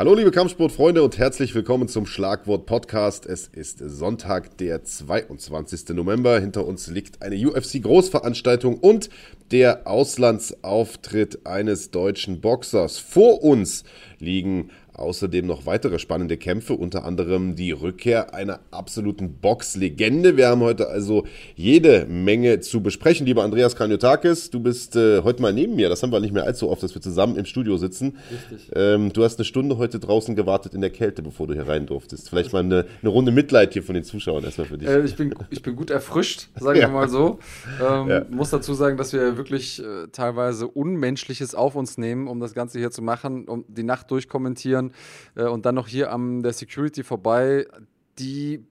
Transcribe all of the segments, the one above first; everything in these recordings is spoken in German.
Hallo liebe Kampfsportfreunde und herzlich willkommen zum Schlagwort Podcast. Es ist Sonntag, der 22. November. Hinter uns liegt eine UFC Großveranstaltung und der Auslandsauftritt eines deutschen Boxers. Vor uns liegen Außerdem noch weitere spannende Kämpfe, unter anderem die Rückkehr einer absoluten Boxlegende. Wir haben heute also jede Menge zu besprechen. Lieber Andreas Kaniotakis, du bist äh, heute mal neben mir. Das haben wir nicht mehr allzu oft, dass wir zusammen im Studio sitzen. Richtig. Ähm, du hast eine Stunde heute draußen gewartet in der Kälte, bevor du hier rein durftest. Vielleicht mal eine, eine Runde Mitleid hier von den Zuschauern erstmal für dich. Äh, ich, bin, ich bin gut erfrischt, sagen ja. wir mal so. Ähm, ja. Muss dazu sagen, dass wir wirklich äh, teilweise Unmenschliches auf uns nehmen, um das Ganze hier zu machen, um die Nacht durchkommentieren äh, und dann noch hier am der Security vorbei, die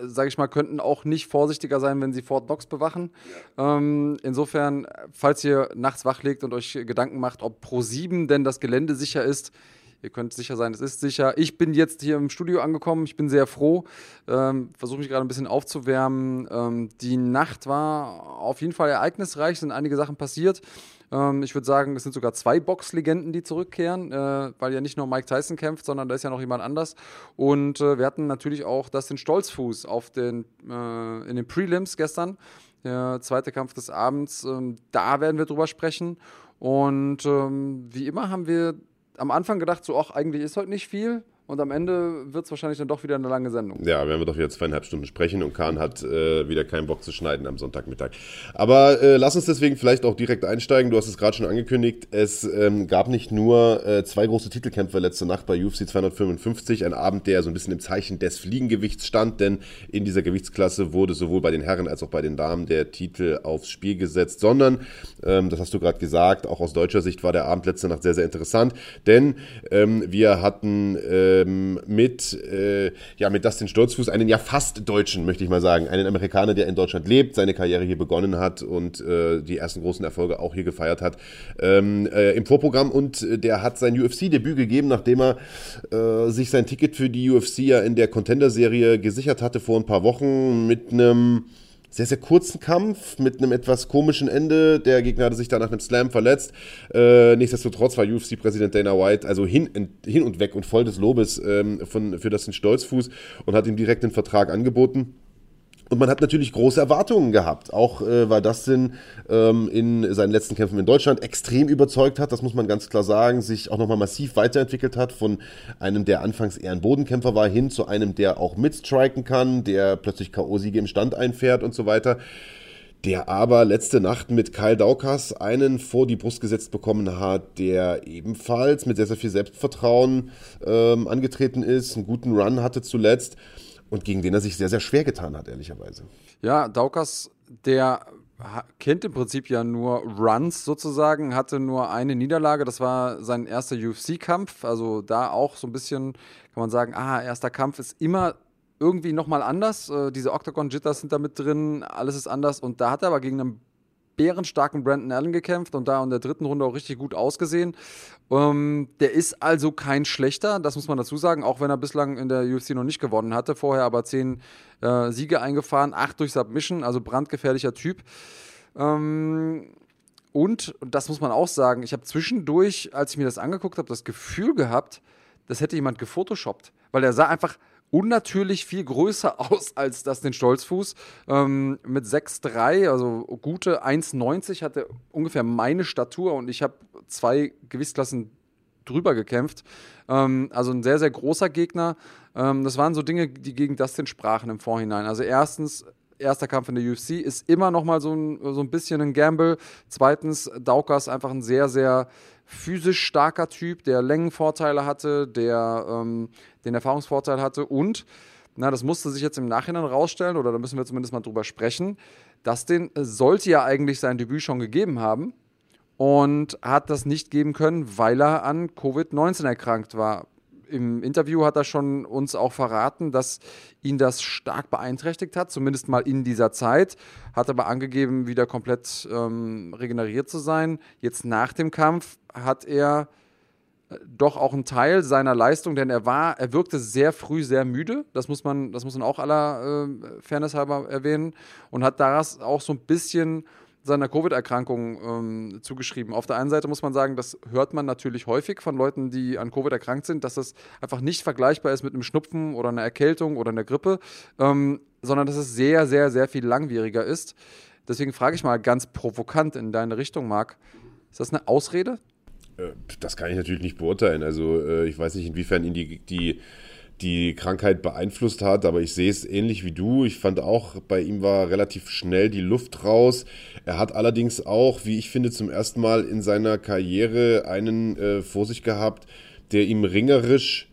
sage ich mal, könnten auch nicht vorsichtiger sein, wenn sie Fort Knox bewachen. Ja. Ähm, insofern, falls ihr nachts wach legt und euch Gedanken macht, ob Pro 7 denn das Gelände sicher ist, ihr könnt sicher sein, es ist sicher. Ich bin jetzt hier im Studio angekommen, ich bin sehr froh, ähm, versuche mich gerade ein bisschen aufzuwärmen. Ähm, die Nacht war auf jeden Fall ereignisreich, sind einige Sachen passiert. Ähm, ich würde sagen, es sind sogar zwei Boxlegenden, die zurückkehren, äh, weil ja nicht nur Mike Tyson kämpft, sondern da ist ja noch jemand anders. Und äh, wir hatten natürlich auch Dustin Stolzfuß auf den, äh, in den Prelims gestern. Der zweite Kampf des Abends, ähm, da werden wir drüber sprechen. Und ähm, wie immer haben wir am Anfang gedacht, so, ach, eigentlich ist heute nicht viel. Und am Ende wird es wahrscheinlich dann doch wieder eine lange Sendung. Ja, werden wir doch wieder zweieinhalb Stunden sprechen und Kahn hat äh, wieder keinen Bock zu schneiden am Sonntagmittag. Aber äh, lass uns deswegen vielleicht auch direkt einsteigen. Du hast es gerade schon angekündigt. Es ähm, gab nicht nur äh, zwei große Titelkämpfe letzte Nacht bei UFC 255. Ein Abend, der so ein bisschen im Zeichen des Fliegengewichts stand, denn in dieser Gewichtsklasse wurde sowohl bei den Herren als auch bei den Damen der Titel aufs Spiel gesetzt. Sondern, ähm, das hast du gerade gesagt, auch aus deutscher Sicht war der Abend letzte Nacht sehr, sehr interessant. Denn ähm, wir hatten äh, ähm, mit, äh, ja, mit Dustin Sturzfuß, einen ja fast Deutschen, möchte ich mal sagen. Einen Amerikaner, der in Deutschland lebt, seine Karriere hier begonnen hat und äh, die ersten großen Erfolge auch hier gefeiert hat ähm, äh, im Vorprogramm. Und äh, der hat sein UFC-Debüt gegeben, nachdem er äh, sich sein Ticket für die UFC ja in der Contender-Serie gesichert hatte vor ein paar Wochen mit einem sehr, sehr kurzen Kampf mit einem etwas komischen Ende. Der Gegner hatte sich da nach einem Slam verletzt. Äh, nichtsdestotrotz war UFC-Präsident Dana White also hin, hin und weg und voll des Lobes ähm, von, für das Stolzfuß und hat ihm direkt den Vertrag angeboten. Und man hat natürlich große Erwartungen gehabt, auch äh, weil Dustin ähm, in seinen letzten Kämpfen in Deutschland extrem überzeugt hat, das muss man ganz klar sagen, sich auch nochmal massiv weiterentwickelt hat, von einem, der anfangs eher ein Bodenkämpfer war, hin zu einem, der auch mitstriken kann, der plötzlich K.O.-Siege im Stand einfährt und so weiter der aber letzte Nacht mit Kyle Daukas einen vor die Brust gesetzt bekommen hat, der ebenfalls mit sehr, sehr viel Selbstvertrauen ähm, angetreten ist, einen guten Run hatte zuletzt und gegen den er sich sehr, sehr schwer getan hat, ehrlicherweise. Ja, Daukas, der kennt im Prinzip ja nur Runs sozusagen, hatte nur eine Niederlage, das war sein erster UFC-Kampf, also da auch so ein bisschen, kann man sagen, ah, erster Kampf ist immer irgendwie nochmal anders, äh, diese Octagon-Jitters sind da mit drin, alles ist anders und da hat er aber gegen einen bärenstarken Brandon Allen gekämpft und da in der dritten Runde auch richtig gut ausgesehen. Ähm, der ist also kein schlechter, das muss man dazu sagen, auch wenn er bislang in der UFC noch nicht gewonnen hatte. Vorher aber zehn äh, Siege eingefahren, acht durch Submission, also brandgefährlicher Typ. Ähm, und, das muss man auch sagen, ich habe zwischendurch, als ich mir das angeguckt habe, das Gefühl gehabt, das hätte jemand gefotoshoppt. Weil er sah einfach unnatürlich viel größer aus als das den Stolzfuß. Ähm, mit 6,3, also gute 1,90 hatte ungefähr meine Statur und ich habe zwei Gewichtsklassen drüber gekämpft. Ähm, also ein sehr, sehr großer Gegner. Ähm, das waren so Dinge, die gegen Dustin sprachen im Vorhinein. Also erstens, erster Kampf in der UFC ist immer noch mal so ein, so ein bisschen ein Gamble. Zweitens, Daukas einfach ein sehr, sehr physisch starker Typ, der Längenvorteile hatte, der ähm, den Erfahrungsvorteil hatte und, na, das musste sich jetzt im Nachhinein rausstellen, oder da müssen wir zumindest mal drüber sprechen, Dustin sollte ja eigentlich sein Debüt schon gegeben haben und hat das nicht geben können, weil er an Covid-19 erkrankt war im Interview hat er schon uns auch verraten, dass ihn das stark beeinträchtigt hat, zumindest mal in dieser Zeit. Hat aber angegeben, wieder komplett ähm, regeneriert zu sein. Jetzt nach dem Kampf hat er äh, doch auch einen Teil seiner Leistung, denn er war, er wirkte sehr früh sehr müde. Das muss man, das muss man auch aller äh, Fairness halber erwähnen und hat daraus auch so ein bisschen seiner Covid-Erkrankung ähm, zugeschrieben. Auf der einen Seite muss man sagen, das hört man natürlich häufig von Leuten, die an Covid erkrankt sind, dass das einfach nicht vergleichbar ist mit einem Schnupfen oder einer Erkältung oder einer Grippe, ähm, sondern dass es sehr, sehr, sehr viel langwieriger ist. Deswegen frage ich mal ganz provokant in deine Richtung, Marc, ist das eine Ausrede? Äh, das kann ich natürlich nicht beurteilen. Also äh, ich weiß nicht, inwiefern die, die die Krankheit beeinflusst hat, aber ich sehe es ähnlich wie du. Ich fand auch, bei ihm war relativ schnell die Luft raus. Er hat allerdings auch, wie ich finde, zum ersten Mal in seiner Karriere einen äh, vor sich gehabt, der ihm ringerisch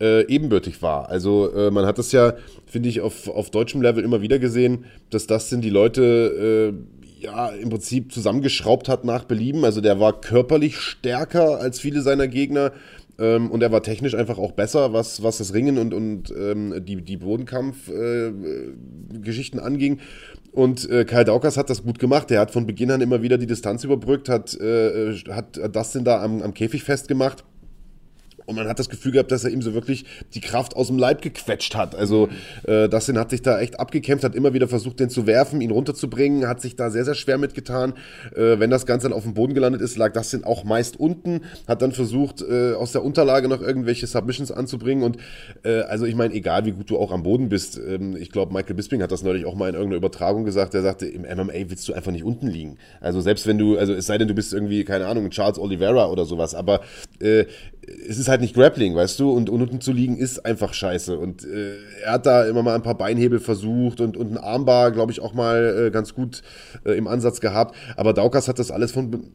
äh, ebenbürtig war. Also äh, man hat das ja, finde ich, auf, auf deutschem Level immer wieder gesehen, dass das sind die Leute, äh, ja, im Prinzip zusammengeschraubt hat nach Belieben. Also der war körperlich stärker als viele seiner Gegner. Ähm, und er war technisch einfach auch besser, was, was das Ringen und, und ähm, die, die Bodenkampf-Geschichten äh, anging. Und äh, Kyle Daukas hat das gut gemacht. Er hat von Beginn an immer wieder die Distanz überbrückt, hat, äh, hat Dustin da am, am Käfig festgemacht. Und man hat das Gefühl gehabt, dass er ihm so wirklich die Kraft aus dem Leib gequetscht hat. Also äh, Dustin hat sich da echt abgekämpft, hat immer wieder versucht, den zu werfen, ihn runterzubringen, hat sich da sehr, sehr schwer mitgetan. Äh, wenn das Ganze dann auf dem Boden gelandet ist, lag Dustin auch meist unten, hat dann versucht, äh, aus der Unterlage noch irgendwelche Submissions anzubringen. Und äh, also ich meine, egal wie gut du auch am Boden bist, ähm, ich glaube, Michael Bisping hat das neulich auch mal in irgendeiner Übertragung gesagt, der sagte, im MMA willst du einfach nicht unten liegen. Also selbst wenn du, also es sei denn, du bist irgendwie, keine Ahnung, Charles Oliveira oder sowas, aber äh, es ist halt nicht Grappling, weißt du, und, unten zu liegen ist einfach scheiße. Und äh, er hat da immer mal ein paar Beinhebel versucht und, und ein Armbar, glaube ich, auch mal äh, ganz gut äh, im Ansatz gehabt. Aber Daukas hat das alles von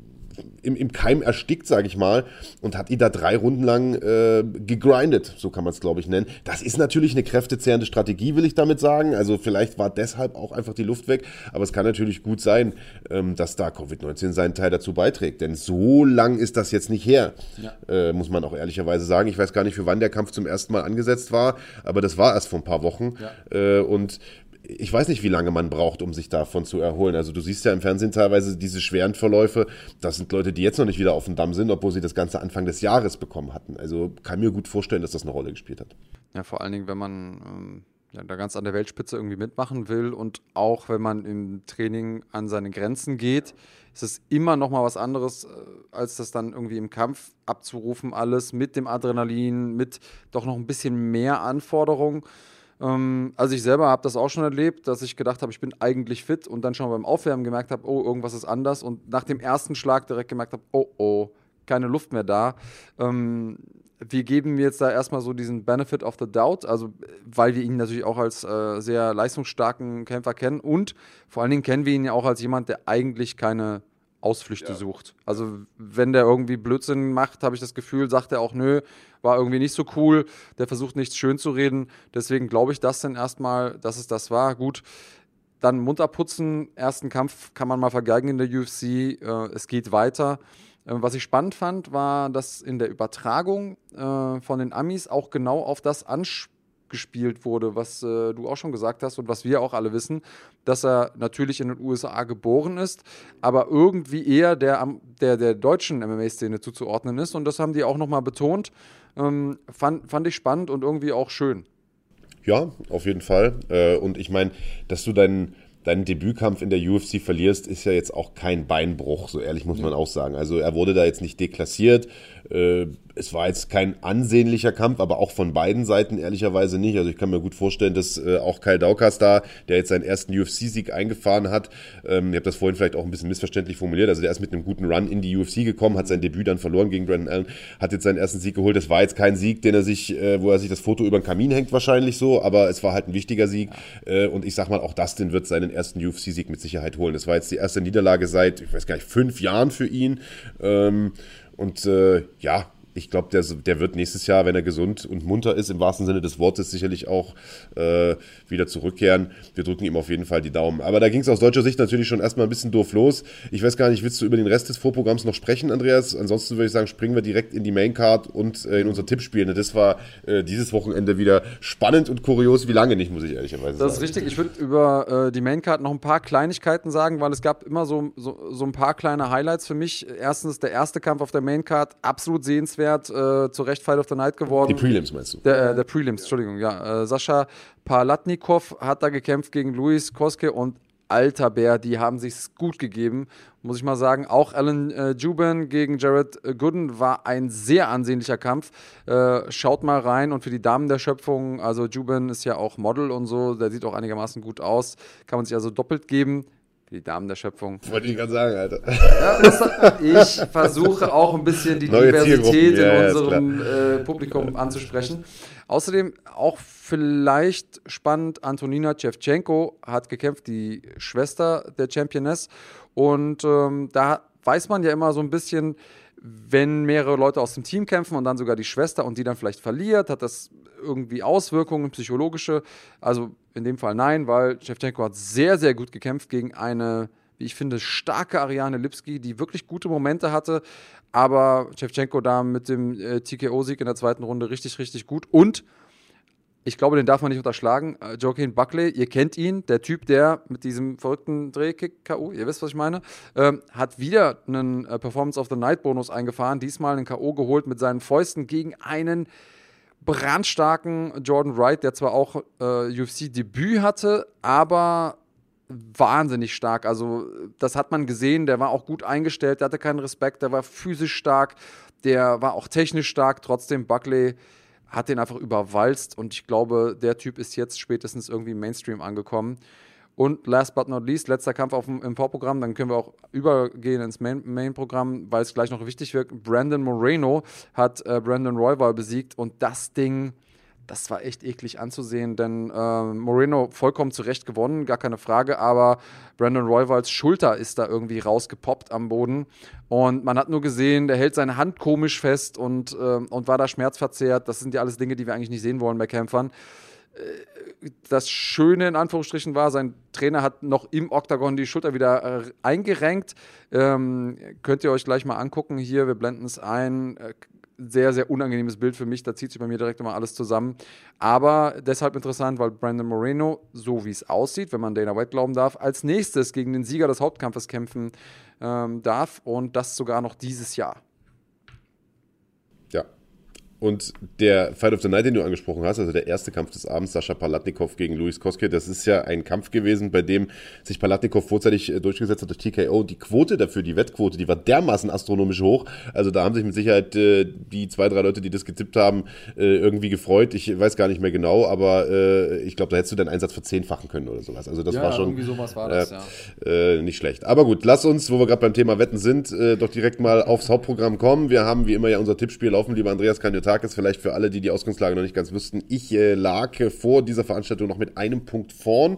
im, im Keim erstickt, sage ich mal, und hat ihn da drei Runden lang äh, gegrindet, so kann man es, glaube ich, nennen. Das ist natürlich eine kräftezehrende Strategie, will ich damit sagen. Also vielleicht war deshalb auch einfach die Luft weg, aber es kann natürlich gut sein, ähm, dass da Covid-19 seinen Teil dazu beiträgt. Denn so lang ist das jetzt nicht her, ja. äh, muss man auch ehrlicherweise sagen. Ich weiß gar nicht, für wann der Kampf zum ersten Mal angesetzt war, aber das war erst vor ein paar Wochen. Ja. Äh, und ich weiß nicht, wie lange man braucht, um sich davon zu erholen. Also du siehst ja im Fernsehen teilweise diese schweren Verläufe. Das sind Leute, die jetzt noch nicht wieder auf dem Damm sind, obwohl sie das Ganze Anfang des Jahres bekommen hatten. Also kann mir gut vorstellen, dass das eine Rolle gespielt hat. Ja, vor allen Dingen, wenn man ähm, ja, da ganz an der Weltspitze irgendwie mitmachen will und auch wenn man im Training an seine Grenzen geht, ist es immer noch mal was anderes, äh, als das dann irgendwie im Kampf abzurufen, alles mit dem Adrenalin, mit doch noch ein bisschen mehr Anforderungen. Ähm, also ich selber habe das auch schon erlebt, dass ich gedacht habe, ich bin eigentlich fit und dann schon beim Aufwärmen gemerkt habe, oh, irgendwas ist anders und nach dem ersten Schlag direkt gemerkt habe, oh, oh, keine Luft mehr da. Ähm, wir geben jetzt da erstmal so diesen Benefit of the Doubt, also weil wir ihn natürlich auch als äh, sehr leistungsstarken Kämpfer kennen und vor allen Dingen kennen wir ihn ja auch als jemand, der eigentlich keine Ausflüchte ja. sucht. Also wenn der irgendwie Blödsinn macht, habe ich das Gefühl, sagt er auch, nö, war irgendwie nicht so cool, der versucht nichts schön zu reden. Deswegen glaube ich das dann erstmal, dass es das war. Gut, dann munter putzen, ersten Kampf kann man mal vergeigen in der UFC, äh, es geht weiter. Äh, was ich spannend fand, war, dass in der Übertragung äh, von den Amis auch genau auf das anspricht gespielt wurde, was äh, du auch schon gesagt hast und was wir auch alle wissen, dass er natürlich in den USA geboren ist, aber irgendwie eher der, der, der deutschen MMA-Szene zuzuordnen ist. Und das haben die auch nochmal betont. Ähm, fand, fand ich spannend und irgendwie auch schön. Ja, auf jeden Fall. Äh, und ich meine, dass du deinen deinen Debütkampf in der UFC verlierst, ist ja jetzt auch kein Beinbruch, so ehrlich muss man auch sagen. Also er wurde da jetzt nicht deklassiert. Äh, es war jetzt kein ansehnlicher Kampf, aber auch von beiden Seiten ehrlicherweise nicht. Also ich kann mir gut vorstellen, dass äh, auch Kyle Daukas da, der jetzt seinen ersten UFC-Sieg eingefahren hat, ähm, ich habe das vorhin vielleicht auch ein bisschen missverständlich formuliert, also der ist mit einem guten Run in die UFC gekommen, hat sein Debüt dann verloren gegen Brandon Allen, hat jetzt seinen ersten Sieg geholt. Das war jetzt kein Sieg, den er sich, äh, wo er sich das Foto über den Kamin hängt wahrscheinlich so, aber es war halt ein wichtiger Sieg. Äh, und ich sag mal, auch Dustin wird seinen ersten UFC-Sieg mit Sicherheit holen. Das war jetzt die erste Niederlage seit, ich weiß gar nicht, fünf Jahren für ihn. Ähm, und äh, ja, ich glaube, der, der wird nächstes Jahr, wenn er gesund und munter ist, im wahrsten Sinne des Wortes, sicherlich auch äh, wieder zurückkehren. Wir drücken ihm auf jeden Fall die Daumen. Aber da ging es aus deutscher Sicht natürlich schon erstmal ein bisschen doof los. Ich weiß gar nicht, willst du über den Rest des Vorprogramms noch sprechen, Andreas? Ansonsten würde ich sagen, springen wir direkt in die Maincard und äh, in unser Tippspiel. Das war äh, dieses Wochenende wieder spannend und kurios, wie lange nicht, muss ich ehrlicherweise sagen. Das ist richtig. Ich würde über äh, die Maincard noch ein paar Kleinigkeiten sagen, weil es gab immer so, so, so ein paar kleine Highlights für mich. Erstens der erste Kampf auf der Maincard, absolut sehenswert Wert äh, zu Recht Fight of the Night geworden. Die Prelims meinst du? Der, äh, der Prelims, Entschuldigung, ja. Äh, Sascha Palatnikov hat da gekämpft gegen Luis Koske und alter Bär, die haben sich's gut gegeben, muss ich mal sagen. Auch Alan äh, Juban gegen Jared Gooden war ein sehr ansehnlicher Kampf. Äh, schaut mal rein und für die Damen der Schöpfung, also Juban ist ja auch Model und so, der sieht auch einigermaßen gut aus, kann man sich also doppelt geben. Für die Damen der Schöpfung. Wollte ich gerade sagen, Alter. Ja, ich versuche auch ein bisschen die Neue Diversität in Ja, ist unserem äh, Publikum anzusprechen. Außerdem auch vielleicht spannend, Antonina Shevchenko hat gekämpft, die Schwester der Championess. Und ähm, da weiß man ja immer so ein bisschen, wenn mehrere Leute aus dem Team kämpfen und dann sogar die Schwester und die dann vielleicht verliert, hat das irgendwie Auswirkungen, psychologische. Also in dem Fall nein, weil Shevchenko hat sehr, sehr gut gekämpft gegen eine, wie ich finde, starke Ariane Lipski, die wirklich gute Momente hatte. Aber Shevchenko da mit dem äh, TKO-Sieg in der zweiten Runde richtig, richtig gut. Und ich glaube, den darf man nicht unterschlagen. Äh, Joaquin Buckley, ihr kennt ihn, der Typ, der mit diesem verrückten Drehkick K.O., ihr wisst, was ich meine, ähm, hat wieder einen äh, Performance of the Night Bonus eingefahren, diesmal einen K.O. geholt mit seinen Fäusten gegen einen brandstarken Jordan Wright, der zwar auch äh, UFC-Debüt hatte, aber wahnsinnig stark. Also, das hat man gesehen, der war auch gut eingestellt, der hatte keinen Respekt, der war physisch stark, der war auch technisch stark, trotzdem Buckley hat den einfach überwalzt und ich glaube, der Typ ist jetzt spätestens irgendwie Mainstream angekommen. Und last but not least, letzter Kampf auf dem, im Vorprogramm, dann können wir auch übergehen ins Main-Programm, Main weil es gleich noch wichtig wird. Brandon Moreno hat äh, Brandon Royval besiegt und das Ding, das war echt eklig anzusehen, denn äh, Moreno vollkommen zurecht gewonnen, gar keine Frage, aber Brandon Royvals Schulter ist da irgendwie rausgepoppt am Boden und man hat nur gesehen, der hält seine Hand komisch fest und, äh, und war da schmerzverzerrt. Das sind ja alles Dinge, die wir eigentlich nicht sehen wollen bei Kämpfern das Schöne in Anführungsstrichen war, sein Trainer hat noch im Oktagon die Schulter wieder äh, eingerenkt. Ähm, könnt ihr euch gleich mal angucken hier, wir blenden es ein. Äh, sehr, sehr unangenehmes Bild für mich, da zieht sich bei mir direkt immer alles zusammen. Aber deshalb interessant, weil Brandon Moreno, so wie es aussieht, wenn man Dana White glauben darf, als nächstes gegen den Sieger des Hauptkampfes kämpfen ähm, darf und das sogar noch dieses Jahr. Und der Fight of the Night, den du angesprochen hast, also der erste Kampf des Abends, Sascha Palatnikov gegen Luis Koske, das ist ja ein Kampf gewesen, bei dem sich Palatnikov vorzeitig äh, durchgesetzt hat durch TKO. Die Quote dafür, die Wettquote, die war dermaßen astronomisch hoch. Also da haben sich mit Sicherheit äh, die zwei, drei Leute, die das getippt haben, äh, irgendwie gefreut. Ich weiß gar nicht mehr genau, aber äh, ich glaube, da hättest du deinen Einsatz verzehnfachen können oder sowas. Also das ja, war schon irgendwie sowas war das, äh, ja. äh, nicht schlecht. Aber gut, lass uns, wo wir gerade beim Thema Wetten sind, doch direkt mal aufs Hauptprogramm kommen. Wir haben wie immer ja unser Tippspiel laufen, lieber Andreas Kaniotakis, vielleicht für alle, die die Ausgangslage noch nicht ganz wüssten. Ich äh, lag äh, vor dieser Veranstaltung noch mit einem Punkt vorn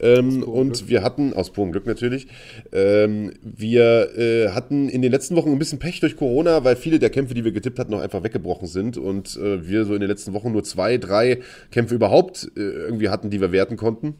ähm, und Glück. wir hatten, aus purem Glück natürlich, ähm, wir äh, hatten in den letzten Wochen ein bisschen Pech durch Corona, weil viele der Kämpfe, die wir getippt hatten, noch einfach weggebrochen sind und äh, wir so in den letzten Wochen nur zwei, drei Kämpfe überhaupt äh, irgendwie hatten, die wir werten konnten.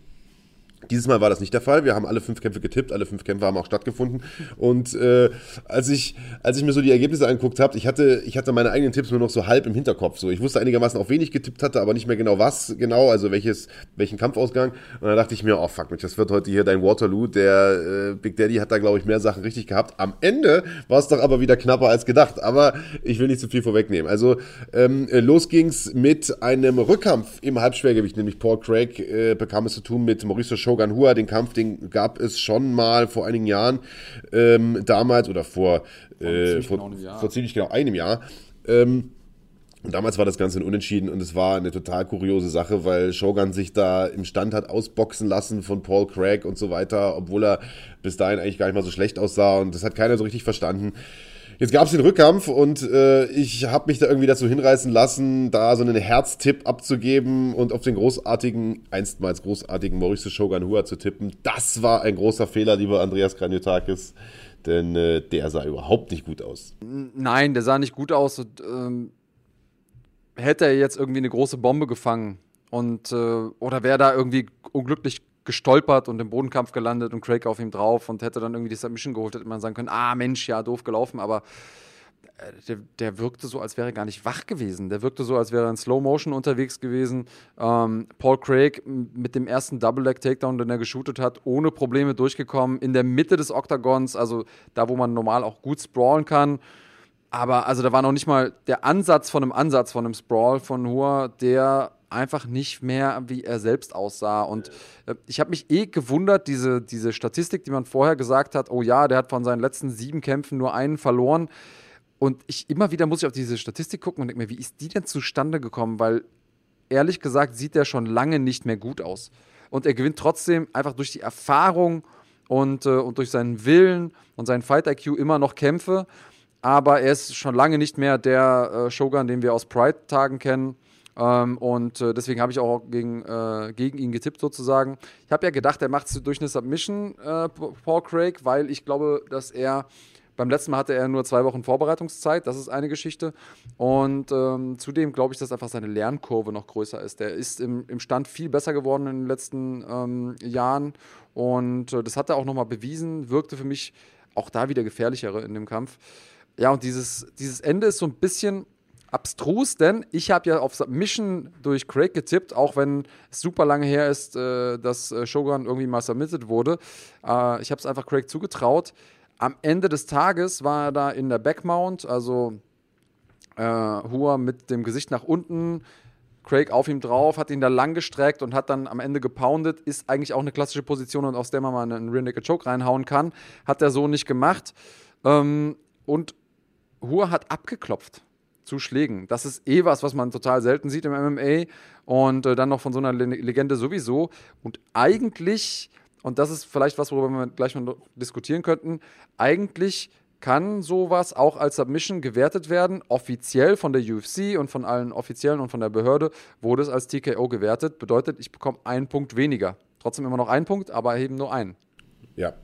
Dieses Mal war das nicht der Fall. Wir haben alle fünf Kämpfe getippt, alle fünf Kämpfe haben auch stattgefunden. Und äh, als, ich, als ich mir so die Ergebnisse angeguckt habe, ich hatte, ich hatte meine eigenen Tipps nur noch so halb im Hinterkopf. So, ich wusste einigermaßen auch wenig getippt hatte, aber nicht mehr genau was genau, also welches, welchen Kampfausgang. Und dann dachte ich mir, oh fuck, Mensch, das wird heute hier dein Waterloo. Der äh, Big Daddy hat da, glaube ich, mehr Sachen richtig gehabt. Am Ende war es doch aber wieder knapper als gedacht. Aber ich will nicht zu viel vorwegnehmen. Also ähm, los ging's mit einem Rückkampf im Halbschwergewicht, nämlich Paul Craig äh, bekam es zu tun mit Mauricio Shogun Hua, den Kampf, den gab es schon mal vor einigen Jahren, ähm, damals oder vor, äh, vor, genau vor, ziemlich genau einem Jahr. Ähm, und damals war das Ganze ein Unentschieden und es war eine total kuriose Sache, weil Shogun sich da im Stand hat ausboxen lassen von Paul Craig und so weiter, obwohl er bis dahin eigentlich gar nicht mal so schlecht aussah und das hat keiner so richtig verstanden. Jetzt gab es den Rückkampf und äh, ich habe mich da irgendwie dazu hinreißen lassen, da so einen Herztipp abzugeben und auf den großartigen, einstmals großartigen Mauricio Shogun Hua zu tippen. Das war ein großer Fehler, lieber Andreas Kranjotakis, denn äh, der sah überhaupt nicht gut aus. Nein, der sah nicht gut aus. Und, ähm, hätte er jetzt irgendwie eine große Bombe gefangen und äh, oder wäre da irgendwie unglücklich gestolpert und im Bodenkampf gelandet und Craig auf ihm drauf und hätte dann irgendwie die Submission geholt, hätte man sagen können, ah Mensch, ja, doof gelaufen, aber äh, der, der, wirkte so, als wäre er gar nicht wach gewesen. Der wirkte so, als wäre er in Slow Motion unterwegs gewesen. Ähm, Paul Craig mit dem ersten Double Leg Takedown, den er geshootet hat, ohne Probleme durchgekommen, in der Mitte des Oktagons, also da, wo man normal auch gut sprawlen kann. Aber also da war noch nicht mal der Ansatz von einem Ansatz von einem Sprawl von Hua, der einfach nicht mehr, wie er selbst aussah. Und äh, ich habe mich eh gewundert, diese, diese Statistik, die man vorher gesagt hat, oh ja, der hat von seinen letzten sieben Kämpfen nur einen verloren. Und ich immer wieder muss ich auf diese Statistik gucken und denke mir, wie ist die denn zustande gekommen? Weil ehrlich gesagt sieht der schon lange nicht mehr gut aus. Und er gewinnt trotzdem einfach durch die Erfahrung und, äh, und durch seinen Willen und seinen Fight-IQ immer noch Kämpfe. Aber er ist schon lange nicht mehr der äh, Shogun, den wir aus Pride-Tagen kennen. Ähm, und äh, deswegen habe ich auch gegen, äh, gegen ihn getippt sozusagen. Ich habe ja gedacht, er macht es durch eine Submission, äh, Paul Craig, weil ich glaube, dass er beim letzten Mal hatte er nur zwei Wochen Vorbereitungszeit, das ist eine Geschichte. Und ähm, zudem glaube ich, dass einfach seine Lernkurve noch größer ist. Der ist im, im Stand viel besser geworden in den letzten ähm, Jahren. Und äh, das hat er auch nochmal bewiesen, wirkte für mich auch da wieder gefährlichere in dem Kampf. Ja, und dieses, dieses Ende ist so ein bisschen abstrus, denn ich habe ja auf Submission durch Craig getippt, auch wenn es super lange her ist, äh, dass äh, Shogun irgendwie mal submitted wurde. Äh, ich habe es einfach Craig zugetraut am Ende des Tages war er da in der Backmount, also äh, Hua mit dem Gesicht nach unten, Craig auf ihm drauf, hat ihn da lang gestreckt und hat dann am Ende gepoundet. Ist eigentlich auch eine klassische Position und aus der man mal einen Rear Naked Choke reinhauen kann. Hat er so nicht gemacht. Ähm, und Hua hat abgeklopft zu Schlägen. Das ist eh was, was man total selten sieht im MMA und äh, dann noch von so einer Legende sowieso. Und eigentlich und das ist vielleicht was, worüber wir gleich mal diskutieren könnten, eigentlich kann sowas auch als Submission gewertet werden. Offiziell von der UFC und von allen Offiziellen und von der Behörde wurde es als TKO gewertet. Bedeutet, ich bekomme einen Punkt weniger. Trotzdem immer noch einen Punkt, aber eben nur einen. Ja.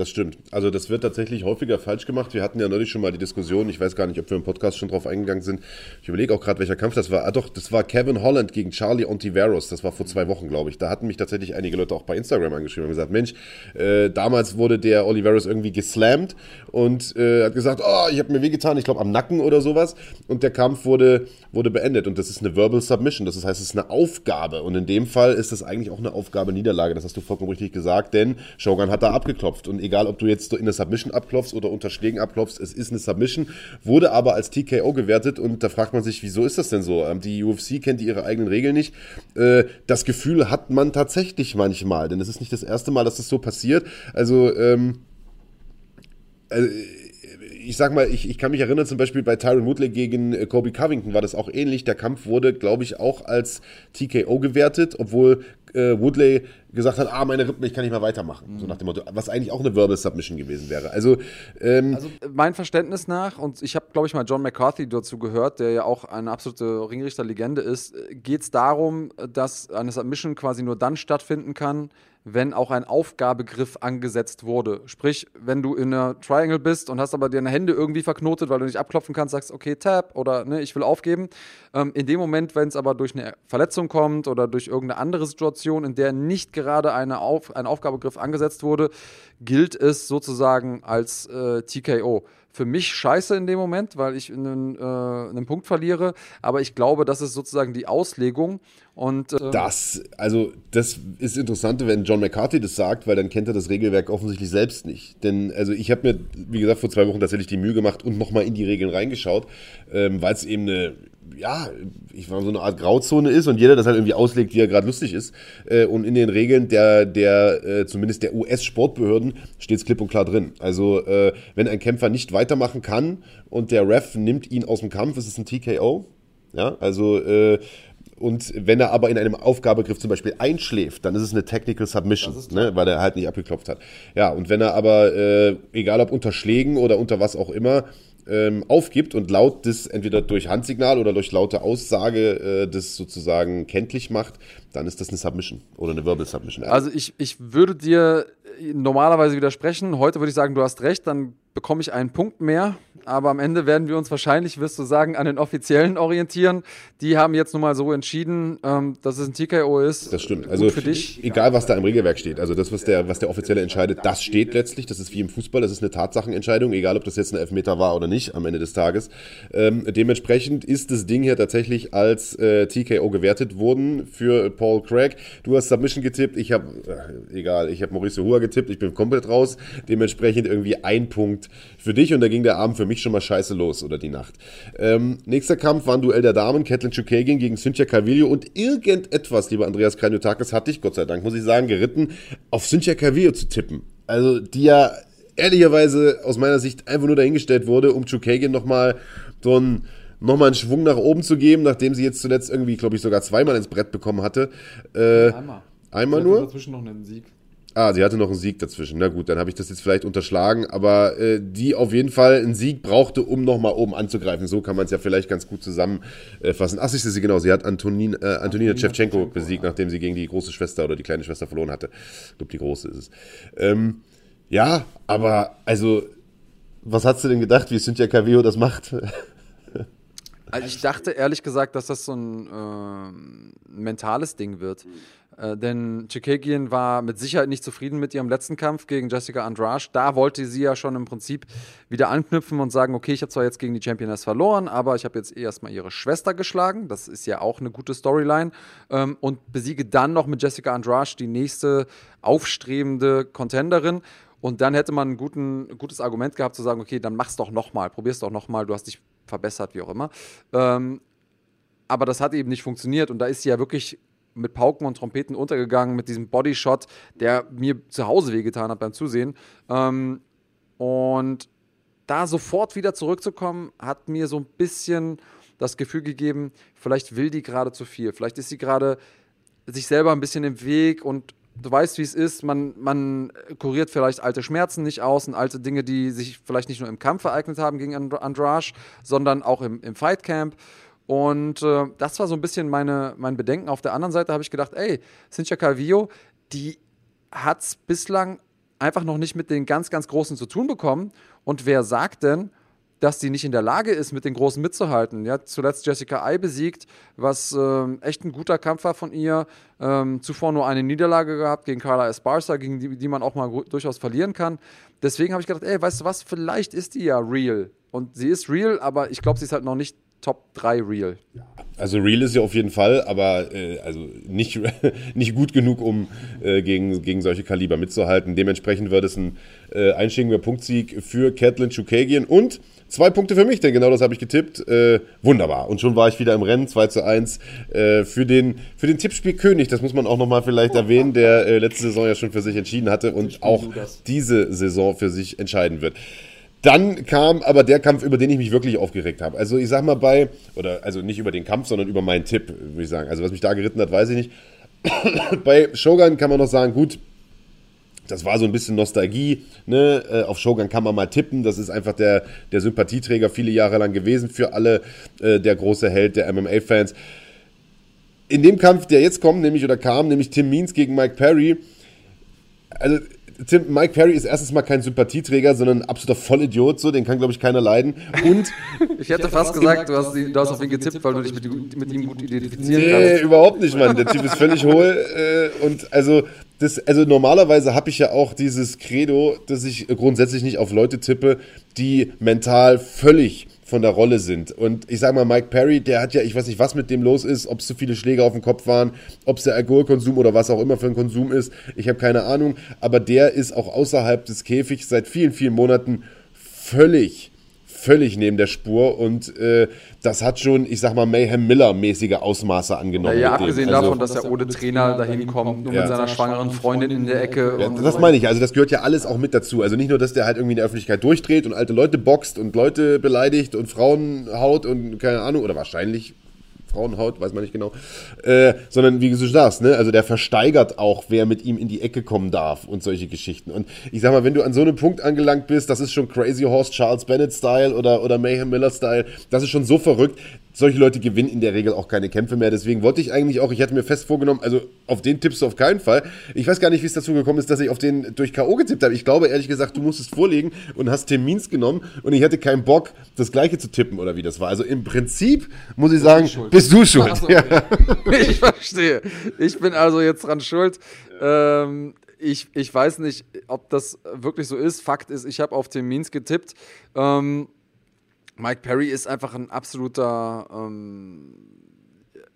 Das stimmt. Also das wird tatsächlich häufiger falsch gemacht. Wir hatten ja neulich schon mal die Diskussion, ich weiß gar nicht, ob wir im Podcast schon drauf eingegangen sind. Ich überlege auch gerade, welcher Kampf das war. Ah doch, das war Kevin Holland gegen Charlie Ontiveros. Das war vor zwei Wochen, glaube ich. Da hatten mich tatsächlich einige Leute auch bei Instagram angeschrieben und gesagt, Mensch, äh, damals wurde der Oliveros irgendwie geslammt und äh, hat gesagt, oh, ich habe mir wehgetan, ich glaube am Nacken oder sowas. Und der Kampf wurde, wurde beendet. Und das ist eine Verbal Submission. Das heißt, es ist eine Aufgabe. Und in dem Fall ist das eigentlich auch eine Aufgabe-Niederlage. Das hast du vollkommen richtig gesagt, denn Shogun hat da abgeklopft. Und egal, ob du jetzt in der Submission abklopfst oder unter Schlägen abklopfst, es ist eine Submission, wurde aber als TKO gewertet und da fragt man sich, wieso ist das denn so? Ähm, die UFC kennt ihre eigenen Regeln nicht. Äh, das Gefühl hat man tatsächlich manchmal, denn es ist nicht das erste Mal, dass das so passiert. Also, ähm, äh, ich sag mal, ich, ich kann mich erinnern, zum Beispiel bei Tyron Woodley gegen äh, Kobe Covington war das auch ähnlich. Der Kampf wurde, glaube ich, auch als TKO gewertet, obwohl äh, Woodley gesagt hat, ah, meine Rippen, ich kann nicht mehr weitermachen. Mhm. So nach dem Motto, was eigentlich auch eine Verbal Submission gewesen wäre. Also, ähm, also mein Verständnis nach, und ich habe, glaube ich, mal John McCarthy dazu gehört, der ja auch eine absolute Ringrichterlegende ist, geht es darum, dass eine Submission quasi nur dann stattfinden kann, wenn auch ein Aufgabegriff angesetzt wurde. Sprich, wenn du in einer Triangle bist und hast aber deine Hände irgendwie verknotet, weil du nicht abklopfen kannst, sagst, okay, tap oder ne, ich will aufgeben. Ähm, in dem Moment, wenn es aber durch eine Verletzung kommt oder durch irgendeine andere Situation, in der nicht gerade eine Auf ein Aufgabegriff angesetzt wurde, gilt es sozusagen als äh, TKO für mich scheiße in dem Moment, weil ich einen, äh, einen Punkt verliere. Aber ich glaube, das ist sozusagen die Auslegung. Und, äh das, also, das ist interessant, wenn John McCarthy das sagt, weil dann kennt er das Regelwerk offensichtlich selbst nicht. Denn, also, ich habe mir, wie gesagt, vor zwei Wochen tatsächlich die Mühe gemacht und nochmal in die Regeln reingeschaut, ähm, weil es eben eine ja, ich war so eine Art Grauzone ist und jeder das halt irgendwie auslegt, wie er gerade lustig ist. Äh, und in den Regeln der, der äh, zumindest der US-Sportbehörden steht es klipp und klar drin. Also äh, wenn ein Kämpfer nicht weitermachen kann und der Ref nimmt ihn aus dem Kampf, ist es ein TKO. Ja, also äh, und wenn er aber in einem Aufgabegriff zum Beispiel einschläft, dann ist es eine Technical Submission, ne, weil er halt nicht abgeklopft hat. Ja, und wenn er aber, äh, egal ob unter Schlägen oder unter was auch immer, ähm, aufgibt und laut das entweder durch Handsignal oder durch laute Aussage äh, das sozusagen kenntlich macht, dann ist das eine Submission oder eine Verbal Submission. Also ich, ich würde dir normalerweise widersprechen. Heute würde ich sagen, du hast recht, dann bekomme ich einen Punkt mehr. Aber am Ende werden wir uns wahrscheinlich, wirst du sagen, an den Offiziellen orientieren. Die haben jetzt nun mal so entschieden, ähm, dass es ein TKO ist. Das stimmt. Also für dich. Egal, was da im Regelwerk steht. Also das, was der, was der Offizielle entscheidet, das steht letztlich. Das ist wie im Fußball. Das ist eine Tatsachenentscheidung, egal ob das jetzt ein Elfmeter war oder nicht am Ende des Tages. Ähm, dementsprechend ist das Ding hier tatsächlich als äh, TKO gewertet worden für Paul Craig. Du hast Submission getippt. Ich habe, äh, egal, ich habe Mauricio Hua getippt. Ich bin komplett raus. Dementsprechend irgendwie ein Punkt für dich und da ging der Abend für mich schon mal scheiße los oder die Nacht. Ähm, nächster Kampf war ein Duell der Damen, Catelyn Chukagin gegen Cynthia Calvillo und irgendetwas, lieber Andreas Kranjotakis, hatte ich, Gott sei Dank, muss ich sagen, geritten, auf Cynthia Calvillo zu tippen. Also, die ja ehrlicherweise aus meiner Sicht einfach nur dahingestellt wurde, um Chukagin nochmal so ein nochmal einen Schwung nach oben zu geben, nachdem sie jetzt zuletzt irgendwie, glaube ich, sogar zweimal ins Brett bekommen hatte. Äh, einmal. Einmal nur? dazwischen noch einen Sieg. Ah, sie hatte noch einen Sieg dazwischen. Na gut, dann habe ich das jetzt vielleicht unterschlagen, aber äh, die auf jeden Fall einen Sieg brauchte, um nochmal oben anzugreifen. So kann man es ja vielleicht ganz gut zusammenfassen. Ach, siehst du sie genau, sie hat Antonin, äh, Antonina Shevchenko besiegt, ja. nachdem sie gegen die große Schwester oder die kleine Schwester verloren hatte. Ich glaube, die große ist es. Ähm, ja, aber also, was hast du denn gedacht, wie Cynthia Caveo das macht? Also ich dachte ehrlich gesagt, dass das so ein äh, mentales Ding wird. Äh, denn Chikagian war mit Sicherheit nicht zufrieden mit ihrem letzten Kampf gegen Jessica Andrade. Da wollte sie ja schon im Prinzip wieder anknüpfen und sagen, okay, ich habe zwar jetzt gegen die Championess verloren, aber ich habe jetzt erstmal ihre Schwester geschlagen. Das ist ja auch eine gute Storyline. Ähm, und besiege dann noch mit Jessica Andrade die nächste aufstrebende Contenderin. Und dann hätte man ein guten, gutes Argument gehabt zu sagen, okay, dann mach's doch nochmal, probier's doch nochmal, du hast dich verbessert, wie auch immer. Ähm, aber das hat eben nicht funktioniert und da ist sie ja wirklich mit Pauken und Trompeten untergegangen, mit diesem Bodyshot, der mir zu Hause wehgetan hat beim Zusehen. Ähm, und da sofort wieder zurückzukommen, hat mir so ein bisschen das Gefühl gegeben, vielleicht will die gerade zu viel. Vielleicht ist sie gerade sich selber ein bisschen im Weg und du weißt, wie es ist. Man, man kuriert vielleicht alte Schmerzen nicht aus und alte Dinge, die sich vielleicht nicht nur im Kampf ereignet haben gegen Andrasch, sondern auch im, im Fightcamp. Und äh, das war so ein bisschen meine, mein Bedenken. Auf der anderen Seite habe ich gedacht, ey, Cynthia Calvillo, die hat es bislang einfach noch nicht mit den ganz, ganz Großen zu tun bekommen. Und wer sagt denn, dass sie nicht in der Lage ist, mit den Großen mitzuhalten. Ja, zuletzt Jessica Ai besiegt, was ähm, echt ein guter Kampf war von ihr. Ähm, zuvor nur eine Niederlage gehabt gegen Carla Esparza, gegen die, die man auch mal durchaus verlieren kann. Deswegen habe ich gedacht, ey, weißt du was, vielleicht ist die ja real. Und sie ist real, aber ich glaube, sie ist halt noch nicht Top 3 Real. Also Real ist ja auf jeden Fall, aber äh, also nicht, nicht gut genug, um äh, gegen, gegen solche Kaliber mitzuhalten. Dementsprechend wird es ein äh, einstiegiger Punktsieg für Catelyn Chukagian und zwei Punkte für mich, denn genau das habe ich getippt. Äh, wunderbar. Und schon war ich wieder im Rennen, 2 zu 1 äh, für den, für den Tippspielkönig. Das muss man auch nochmal vielleicht erwähnen, der äh, letzte Saison ja schon für sich entschieden hatte und auch diese Saison für sich entscheiden wird. Dann kam aber der Kampf, über den ich mich wirklich aufgeregt habe. Also ich sag mal bei, oder also nicht über den Kampf, sondern über meinen Tipp, würde ich sagen. Also was mich da geritten hat, weiß ich nicht. bei Shogun kann man noch sagen, gut, das war so ein bisschen Nostalgie. Ne? Äh, auf Shogun kann man mal tippen. Das ist einfach der, der Sympathieträger viele Jahre lang gewesen für alle, äh, der große Held der MMA-Fans. In dem Kampf, der jetzt kommt, nämlich oder kam, nämlich Tim Means gegen Mike Perry. Also Tim, Mike Perry ist erstens mal kein Sympathieträger, sondern ein absoluter Vollidiot, so, den kann, glaube ich, keiner leiden. Und ich hätte fast gesagt, du hast, du hast auf ihn getippt, weil du dich mit, mit ihm gut identifizieren nee, kannst. Nee, überhaupt nicht, Mann. Der Typ ist völlig hohl. Äh, und also, das, also normalerweise habe ich ja auch dieses Credo, dass ich grundsätzlich nicht auf Leute tippe, die mental völlig von der Rolle sind. Und ich sage mal, Mike Perry, der hat ja, ich weiß nicht, was mit dem los ist, ob es zu viele Schläge auf dem Kopf waren, ob es der Alkoholkonsum oder was auch immer für ein Konsum ist. Ich habe keine Ahnung. Aber der ist auch außerhalb des Käfigs seit vielen, vielen Monaten völlig völlig neben der Spur und äh, das hat schon, ich sag mal, Mayhem Miller-mäßige Ausmaße angenommen. Ja, ja abgesehen also, davon, dass er ohne Trainer dahin kommt, nur ja. mit seiner schwangeren Freundin in der Ecke. Ja, das meine ich, also das gehört ja alles auch mit dazu. Also nicht nur, dass der halt irgendwie in der Öffentlichkeit durchdreht und alte Leute boxt und Leute beleidigt und Frauen haut und keine Ahnung, oder wahrscheinlich Frauenhaut, weiß man nicht genau, äh, sondern wie du sagst, ne, also der versteigert auch, wer mit ihm in die Ecke kommen darf und solche Geschichten. Und ich sag mal, wenn du an so einem Punkt angelangt bist, das ist schon Crazy Horse Charles Bennett Style oder, oder Mayhem Miller Style, das ist schon so verrückt, solche Leute gewinnen in der Regel auch keine Kämpfe mehr. Deswegen wollte ich eigentlich auch, ich hatte mir fest vorgenommen, also auf den tippst du auf keinen Fall. Ich weiß gar nicht, wie es dazu gekommen ist, dass ich auf den durch K.O. getippt habe. Ich glaube ehrlich gesagt, du musstest vorlegen und hast Termins genommen und ich hatte keinen Bock, das gleiche zu tippen oder wie das war. Also im Prinzip muss ich sagen, bist du schuld. So, okay. ich verstehe. Ich bin also jetzt dran schuld. Ähm, ich, ich weiß nicht, ob das wirklich so ist. Fakt ist, ich habe auf Termins getippt. Ähm, Mike Perry ist einfach ein absoluter, ähm,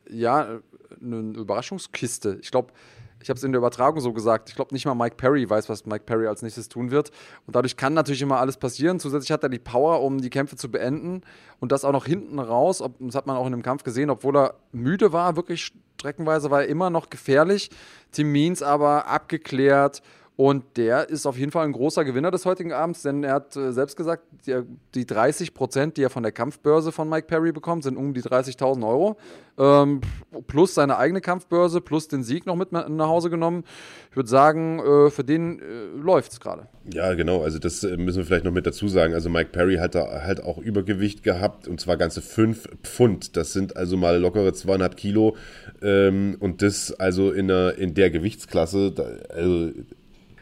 ja, eine Überraschungskiste. Ich glaube, ich habe es in der Übertragung so gesagt, ich glaube nicht mal Mike Perry weiß, was Mike Perry als nächstes tun wird. Und dadurch kann natürlich immer alles passieren. Zusätzlich hat er die Power, um die Kämpfe zu beenden. Und das auch noch hinten raus. Ob, das hat man auch in dem Kampf gesehen, obwohl er müde war, wirklich streckenweise war er immer noch gefährlich. Tim Means aber abgeklärt und der ist auf jeden Fall ein großer Gewinner des heutigen Abends, denn er hat äh, selbst gesagt, die, die 30 Prozent, die er von der Kampfbörse von Mike Perry bekommt, sind um die 30.000 Euro. Ähm, plus seine eigene Kampfbörse, plus den Sieg noch mit nach Hause genommen. Ich würde sagen, äh, für den äh, läuft es gerade. Ja, genau. Also, das müssen wir vielleicht noch mit dazu sagen. Also, Mike Perry hat da halt auch Übergewicht gehabt und zwar ganze 5 Pfund. Das sind also mal lockere 200 Kilo. Ähm, und das also in der, in der Gewichtsklasse. Also,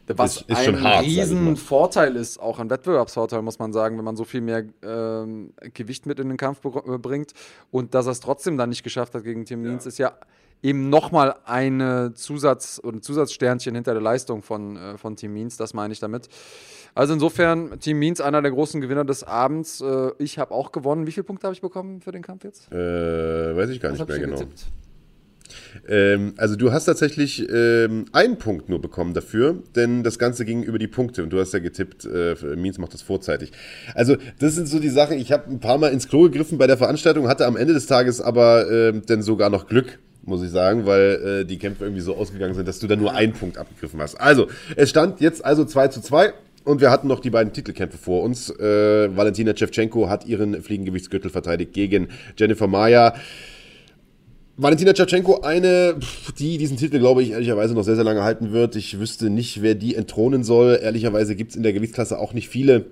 was ist, ist ein hart, Riesenvorteil ist, auch ein Wettbewerbsvorteil, muss man sagen, wenn man so viel mehr ähm, Gewicht mit in den Kampf äh, bringt. Und dass er es trotzdem dann nicht geschafft hat gegen Tim ja. ist ja eben nochmal eine Zusatz- oder Zusatzsternchen hinter der Leistung von, äh, von Team Means, das meine ich damit. Also insofern, Team Means einer der großen Gewinner des Abends. Äh, ich habe auch gewonnen. Wie viele Punkte habe ich bekommen für den Kampf jetzt? Äh, weiß ich gar Was nicht mehr genau. Getippt? Ähm, also du hast tatsächlich ähm, einen Punkt nur bekommen dafür, denn das Ganze ging über die Punkte und du hast ja getippt, äh, Means macht das vorzeitig. Also das sind so die Sachen, ich habe ein paar Mal ins Klo gegriffen bei der Veranstaltung, hatte am Ende des Tages aber äh, dann sogar noch Glück, muss ich sagen, weil äh, die Kämpfe irgendwie so ausgegangen sind, dass du da nur einen Punkt abgegriffen hast. Also, es stand jetzt also 2 zu 2. Und wir hatten noch die beiden Titelkämpfe vor uns. Äh, Valentina Shevchenko hat ihren Fliegengewichtsgürtel verteidigt gegen Jennifer Maya. Valentina Tschatschenko, eine, die diesen Titel, glaube ich, ehrlicherweise noch sehr, sehr lange halten wird. Ich wüsste nicht, wer die entthronen soll. Ehrlicherweise gibt es in der Gewichtsklasse auch nicht viele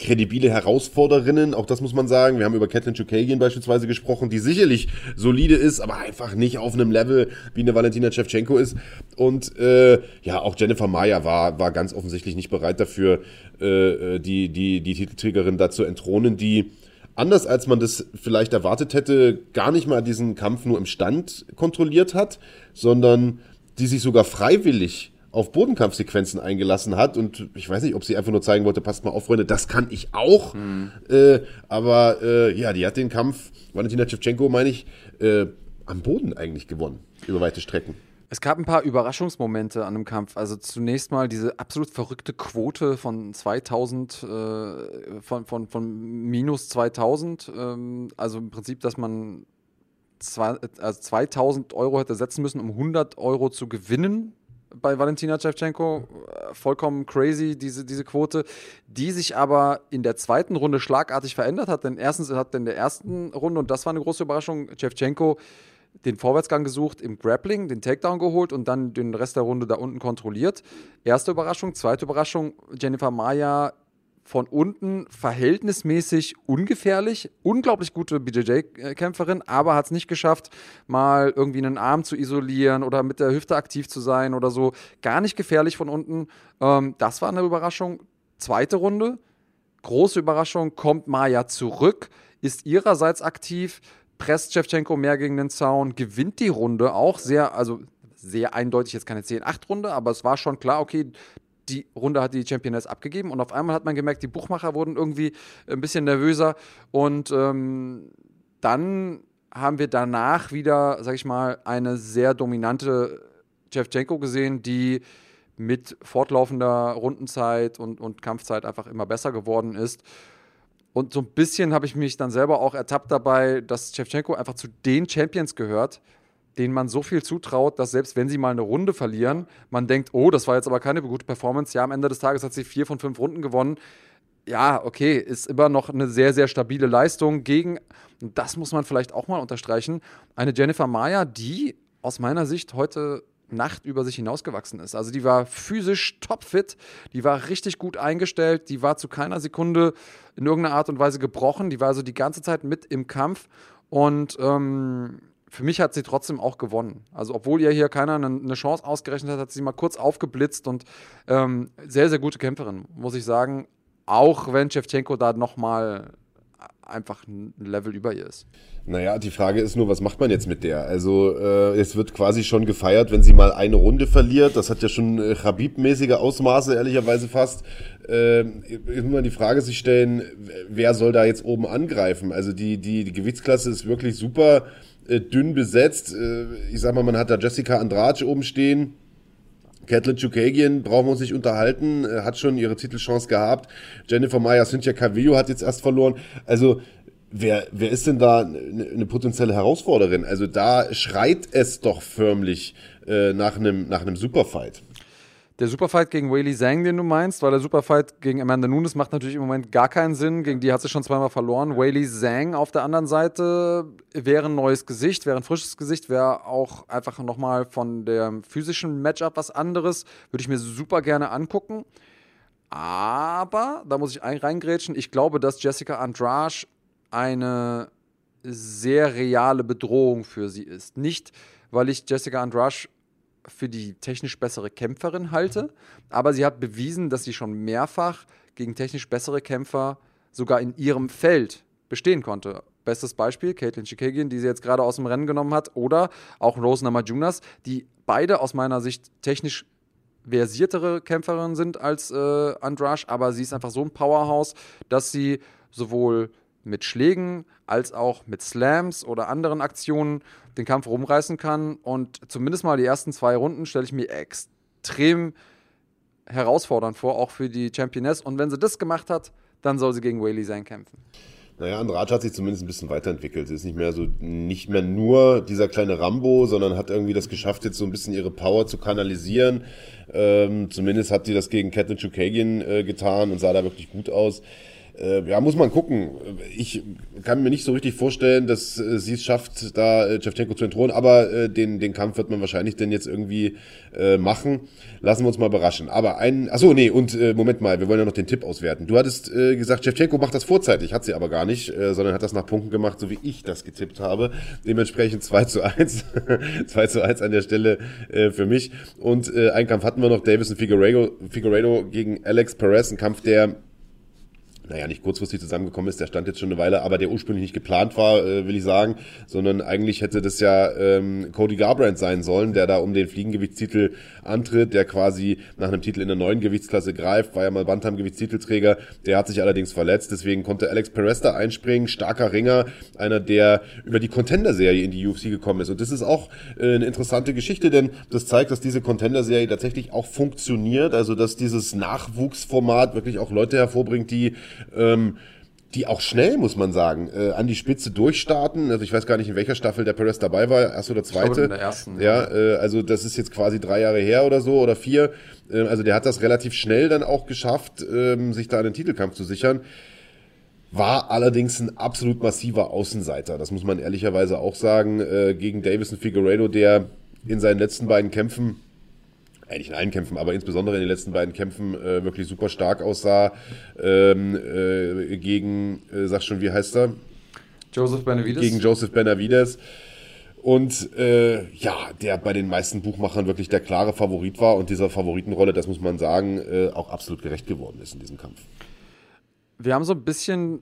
kredibile Herausforderinnen, auch das muss man sagen. Wir haben über Catelyn Chukagian beispielsweise gesprochen, die sicherlich solide ist, aber einfach nicht auf einem Level, wie eine Valentina Shevchenko ist. Und äh, ja, auch Jennifer Maya war, war ganz offensichtlich nicht bereit dafür, äh, äh die, die, die Titelträgerin da zu entthronen, die anders als man das vielleicht erwartet hätte, gar nicht mal diesen Kampf nur im Stand kontrolliert hat, sondern die sich sogar freiwillig auf Bodenkampfsequenzen eingelassen hat. Und ich weiß nicht, ob sie einfach nur zeigen wollte, passt mal auf, Freunde, das kann ich auch. Mhm. Äh, aber äh, ja, die hat den Kampf, Valentina Shevchenko, meine ich, äh, am Boden eigentlich gewonnen, über weite Strecken. Es gab ein paar Überraschungsmomente an dem Kampf. Also zunächst mal diese absolut verrückte Quote von 2000, äh, von, von, von minus 2000. Ähm, also im Prinzip, dass man zwei, also 2000 Euro hätte setzen müssen, um 100 Euro zu gewinnen bei Valentina Shevchenko. Vollkommen crazy, diese, diese Quote, die sich aber in der zweiten Runde schlagartig verändert hat. Denn erstens hat in der ersten Runde, und das war eine große Überraschung, Shevchenko den Vorwärtsgang gesucht im Grappling, den Takedown geholt und dann den Rest der Runde da unten kontrolliert. Erste Überraschung. Zweite Überraschung, Jennifer Maya von unten verhältnismäßig ungefährlich, unglaublich gute BJJ-Kämpferin, aber hat es nicht geschafft, mal irgendwie einen Arm zu isolieren oder mit der Hüfte aktiv zu sein oder so. Gar nicht gefährlich von unten. Ähm, das war eine Überraschung. Zweite Runde, große Überraschung, kommt Maya zurück, ist ihrerseits aktiv, presst Shevchenko mehr gegen den Zaun, gewinnt die Runde auch sehr, also sehr eindeutig, jetzt keine 10-8-Runde, aber es war schon klar, okay, die Runde hat die Championess abgegeben und auf einmal hat man gemerkt, die Buchmacher wurden irgendwie ein bisschen nervöser und ähm, dann haben wir danach wieder, sag ich mal, eine sehr dominante Shevchenko gesehen, die mit fortlaufender Rundenzeit und, und Kampfzeit einfach immer besser geworden ist. Und so ein bisschen habe ich mich dann selber auch ertappt dabei, dass Shevchenko einfach zu den Champions gehört, denen man so viel zutraut, dass selbst wenn sie mal eine Runde verlieren, man denkt, oh, das war jetzt aber keine gute Performance. Ja, am Ende des Tages hat sie vier von fünf Runden gewonnen. Ja, okay, ist immer noch eine sehr, sehr stabile Leistung gegen, und das muss man vielleicht auch mal unterstreichen, eine Jennifer Maya, die aus meiner Sicht heute Nacht über sich hinausgewachsen ist. Also die war physisch topfit, die war richtig gut eingestellt, die war zu keiner Sekunde in irgendeiner Art und Weise gebrochen, die war also die ganze Zeit mit im Kampf und ähm, für mich hat sie trotzdem auch gewonnen. Also obwohl ihr hier keiner eine, Chance ausgerechnet hat, hat sie mal kurz aufgeblitzt und ähm, sehr, sehr gute Kämpferin, muss ich sagen. Auch wenn Shevchenko da nochmal einfach ein Level über ihr ist. Naja, die Frage ist nur, was macht man jetzt mit der? Also äh, es wird quasi schon gefeiert, wenn sie mal eine Runde verliert. Das hat ja schon äh, Habib-mäßige Ausmaße, ehrlicherweise fast. Äh, man die Frage sich stellen, wer soll da jetzt oben angreifen? Also die, die, die Gewichtsklasse ist wirklich super äh, dünn besetzt. Äh, ich sag mal, man hat da Jessica Andrade oben stehen. Kathleen Chukagian brauchen wir uns nicht unterhalten, äh, hat schon ihre Titelchance gehabt. Jennifer Maya Cynthia Calvillo hat jetzt erst verloren. Also wer, wer ist denn da eine, eine potenzielle Herausforderin? Also da schreit es doch förmlich äh, nach einem nach einem Superfight. Der Superfight gegen Whaley Zhang, den du meinst, weil der Superfight gegen Amanda Nunes macht natürlich im Moment gar keinen Sinn. Gegen die hat sie schon zweimal verloren. Whaley Zhang auf der anderen Seite wäre ein neues Gesicht, wäre ein frisches Gesicht, wäre auch einfach nochmal von dem physischen Matchup was anderes. Würde ich mir super gerne angucken. Aber, da muss ich reingrätschen, ich glaube, dass Jessica Andrade eine sehr reale Bedrohung für sie ist. Nicht, weil ich Jessica Andrade für die technisch bessere Kämpferin halte, aber sie hat bewiesen, dass sie schon mehrfach gegen technisch bessere Kämpfer sogar in ihrem Feld bestehen konnte. Bestes Beispiel, Caitlin Chikagian, die sie jetzt gerade aus dem Rennen genommen hat, oder auch Rose Namajunas, die beide aus meiner Sicht technisch versiertere Kämpferinnen sind als äh, Andrasch, aber sie ist einfach so ein Powerhouse, dass sie sowohl mit Schlägen als auch mit Slams oder anderen Aktionen den Kampf rumreißen kann. Und zumindest mal die ersten zwei Runden stelle ich mir extrem herausfordernd vor, auch für die Championess. Und wenn sie das gemacht hat, dann soll sie gegen Whaley sein kämpfen. Naja, Andrade hat sich zumindest ein bisschen weiterentwickelt. Sie ist nicht mehr so, nicht mehr nur dieser kleine Rambo, sondern hat irgendwie das geschafft, jetzt so ein bisschen ihre Power zu kanalisieren. Ähm, zumindest hat sie das gegen Catelyn Chukagian äh, getan und sah da wirklich gut aus. Äh, ja, muss man gucken. Ich kann mir nicht so richtig vorstellen, dass äh, sie es schafft, da äh, Shevchenko zu entthronen, aber äh, den, den Kampf wird man wahrscheinlich denn jetzt irgendwie äh, machen. Lassen wir uns mal überraschen. Aber ein, achso, nee, und äh, Moment mal, wir wollen ja noch den Tipp auswerten. Du hattest äh, gesagt, Shevchenko macht das vorzeitig, hat sie aber gar nicht, äh, sondern hat das nach Punkten gemacht, so wie ich das getippt habe. Dementsprechend 2 zu 1. 2 zu 1 an der Stelle äh, für mich. Und äh, einen Kampf hatten wir noch, Davison Figueiredo, Figueiredo gegen Alex Perez, ein Kampf, der naja, nicht kurzfristig zusammengekommen ist, der stand jetzt schon eine Weile, aber der ursprünglich nicht geplant war, äh, will ich sagen, sondern eigentlich hätte das ja ähm, Cody Garbrandt sein sollen, der da um den Fliegengewichtstitel antritt, der quasi nach einem Titel in der neuen Gewichtsklasse greift, war ja mal Bantam-Gewichtstitelträger, der hat sich allerdings verletzt, deswegen konnte Alex Perez da einspringen, starker Ringer, einer, der über die Contender-Serie in die UFC gekommen ist. Und das ist auch äh, eine interessante Geschichte, denn das zeigt, dass diese Contender-Serie tatsächlich auch funktioniert, also dass dieses Nachwuchsformat wirklich auch Leute hervorbringt, die ähm, die auch schnell, muss man sagen, äh, an die Spitze durchstarten. Also ich weiß gar nicht, in welcher Staffel der Perez dabei war, erste oder zweite. in der ersten. Ja, äh, also das ist jetzt quasi drei Jahre her oder so oder vier. Äh, also der hat das relativ schnell dann auch geschafft, ähm, sich da einen Titelkampf zu sichern. War allerdings ein absolut massiver Außenseiter. Das muss man ehrlicherweise auch sagen. Äh, gegen Davison Figueredo, der in seinen letzten beiden Kämpfen eigentlich in allen Kämpfen, aber insbesondere in den letzten beiden Kämpfen äh, wirklich super stark aussah. Ähm, äh, gegen, äh, sag schon, wie heißt er? Joseph Benavides. Gegen Joseph Benavides. Und äh, ja, der bei den meisten Buchmachern wirklich der klare Favorit war und dieser Favoritenrolle, das muss man sagen, äh, auch absolut gerecht geworden ist in diesem Kampf. Wir haben so ein bisschen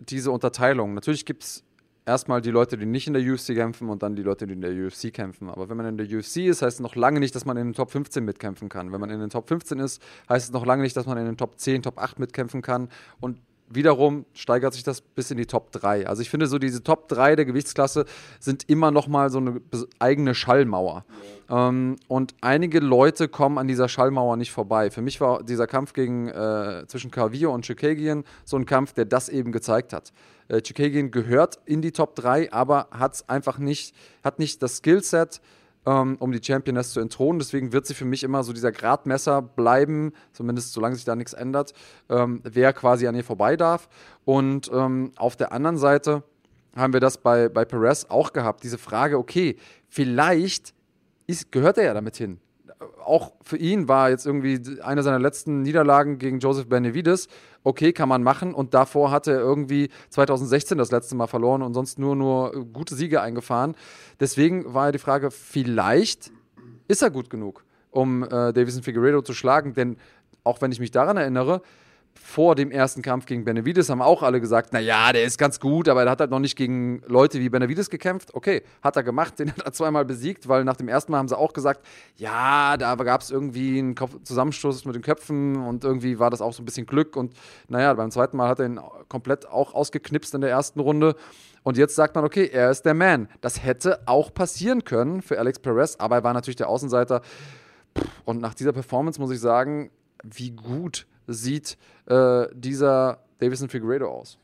diese Unterteilung. Natürlich gibt es erstmal die Leute, die nicht in der UFC kämpfen und dann die Leute, die in der UFC kämpfen. Aber wenn man in der UFC ist, heißt es noch lange nicht, dass man in den Top 15 mitkämpfen kann. Wenn man in den Top 15 ist, heißt es noch lange nicht, dass man in den Top 10, Top 8 mitkämpfen kann. Und wiederum steigert sich das bis in die Top 3. Also ich finde so diese Top 3 der Gewichtsklasse sind immer noch mal so eine eigene Schallmauer. Ähm, und einige Leute kommen an dieser Schallmauer nicht vorbei. Für mich war dieser Kampf gegen, äh, zwischen Carvillo und Chikagian so ein Kampf, der das eben gezeigt hat. Äh, Chikagian gehört in die Top 3, aber hat einfach nicht, hat nicht das Skillset, ähm, um die Championess zu entthronen. Deswegen wird sie für mich immer so dieser Gradmesser bleiben, zumindest solange sich da nichts ändert, ähm, wer quasi an ihr vorbei darf. Und ähm, auf der anderen Seite haben wir das bei, bei Perez auch gehabt, diese Frage, okay, vielleicht ist, gehört er ja damit hin auch für ihn war jetzt irgendwie eine seiner letzten Niederlagen gegen Joseph Benavides. Okay, kann man machen. Und davor hatte er irgendwie 2016 das letzte Mal verloren und sonst nur, nur gute Siege eingefahren. Deswegen war ja die Frage, vielleicht ist er gut genug, um äh, Davison Figueredo zu schlagen. Denn auch wenn ich mich daran erinnere, vor dem ersten Kampf gegen Benavides haben auch alle gesagt, naja, der ist ganz gut, aber er hat halt noch nicht gegen Leute wie Benavides gekämpft. Okay, hat er gemacht, den hat er zweimal besiegt, weil nach dem ersten Mal haben sie auch gesagt, ja, da gab es irgendwie einen Zusammenstoß mit den Köpfen und irgendwie war das auch so ein bisschen Glück und naja, beim zweiten Mal hat er ihn komplett auch ausgeknipst in der ersten Runde. Und jetzt sagt man, okay, er ist der Man. Das hätte auch passieren können für Alex Perez, aber er war natürlich der Außenseiter. Und nach dieser Performance muss ich sagen, wie gut sieht äh, dieser Davison Figueredo aus?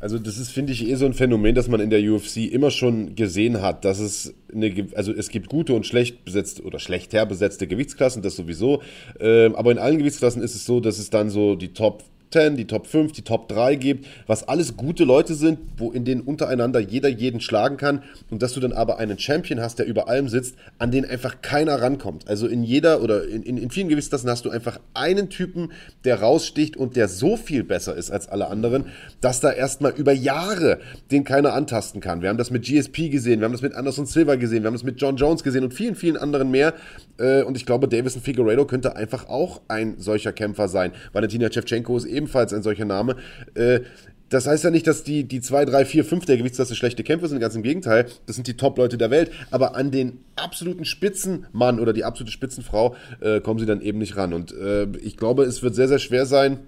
Also das ist, finde ich, eh so ein Phänomen, dass man in der UFC immer schon gesehen hat, dass es eine, also es gibt gute und schlecht besetzte oder schlechter besetzte Gewichtsklassen, das sowieso. Ähm, aber in allen Gewichtsklassen ist es so, dass es dann so die Top 10, die Top 5, die Top 3 gibt, was alles gute Leute sind, wo in denen untereinander jeder jeden schlagen kann und dass du dann aber einen Champion hast, der über allem sitzt, an den einfach keiner rankommt. Also in jeder oder in, in, in vielen Gewichtsklassen hast du einfach einen Typen, der raussticht und der so viel besser ist als alle anderen, dass da erstmal über Jahre den keiner antasten kann. Wir haben das mit GSP gesehen, wir haben das mit Anderson Silva gesehen, wir haben das mit John Jones gesehen und vielen, vielen anderen mehr. Äh, und ich glaube, Davison Figueredo könnte einfach auch ein solcher Kämpfer sein. Valentina Shevchenko ist eben ebenfalls ein solcher Name. Äh, das heißt ja nicht, dass die, die 2, 3, 4, 5 der Gewichtsklasse schlechte Kämpfer sind, ganz im Gegenteil. Das sind die Top-Leute der Welt. Aber an den absoluten Spitzenmann oder die absolute Spitzenfrau äh, kommen sie dann eben nicht ran. Und äh, ich glaube, es wird sehr, sehr schwer sein,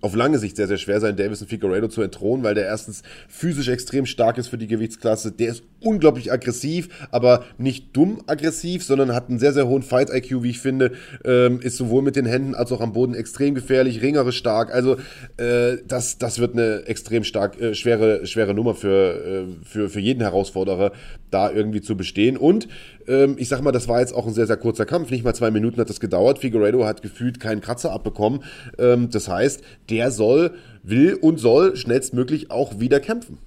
auf lange Sicht sehr, sehr schwer sein, Davison Figueredo zu entthronen, weil der erstens physisch extrem stark ist für die Gewichtsklasse. Der ist unglaublich aggressiv, aber nicht dumm aggressiv, sondern hat einen sehr, sehr hohen Fight-IQ, wie ich finde. Ähm, ist sowohl mit den Händen als auch am Boden extrem gefährlich, ringerisch stark. Also äh, das, das wird eine extrem stark, äh, schwere, schwere Nummer für, äh, für, für jeden Herausforderer, da irgendwie zu bestehen. Und ähm, ich sag mal, das war jetzt auch ein sehr, sehr kurzer Kampf. Nicht mal zwei Minuten hat das gedauert. Figueredo hat gefühlt keinen Kratzer abbekommen. Ähm, das heißt, der soll, will und soll schnellstmöglich auch wieder kämpfen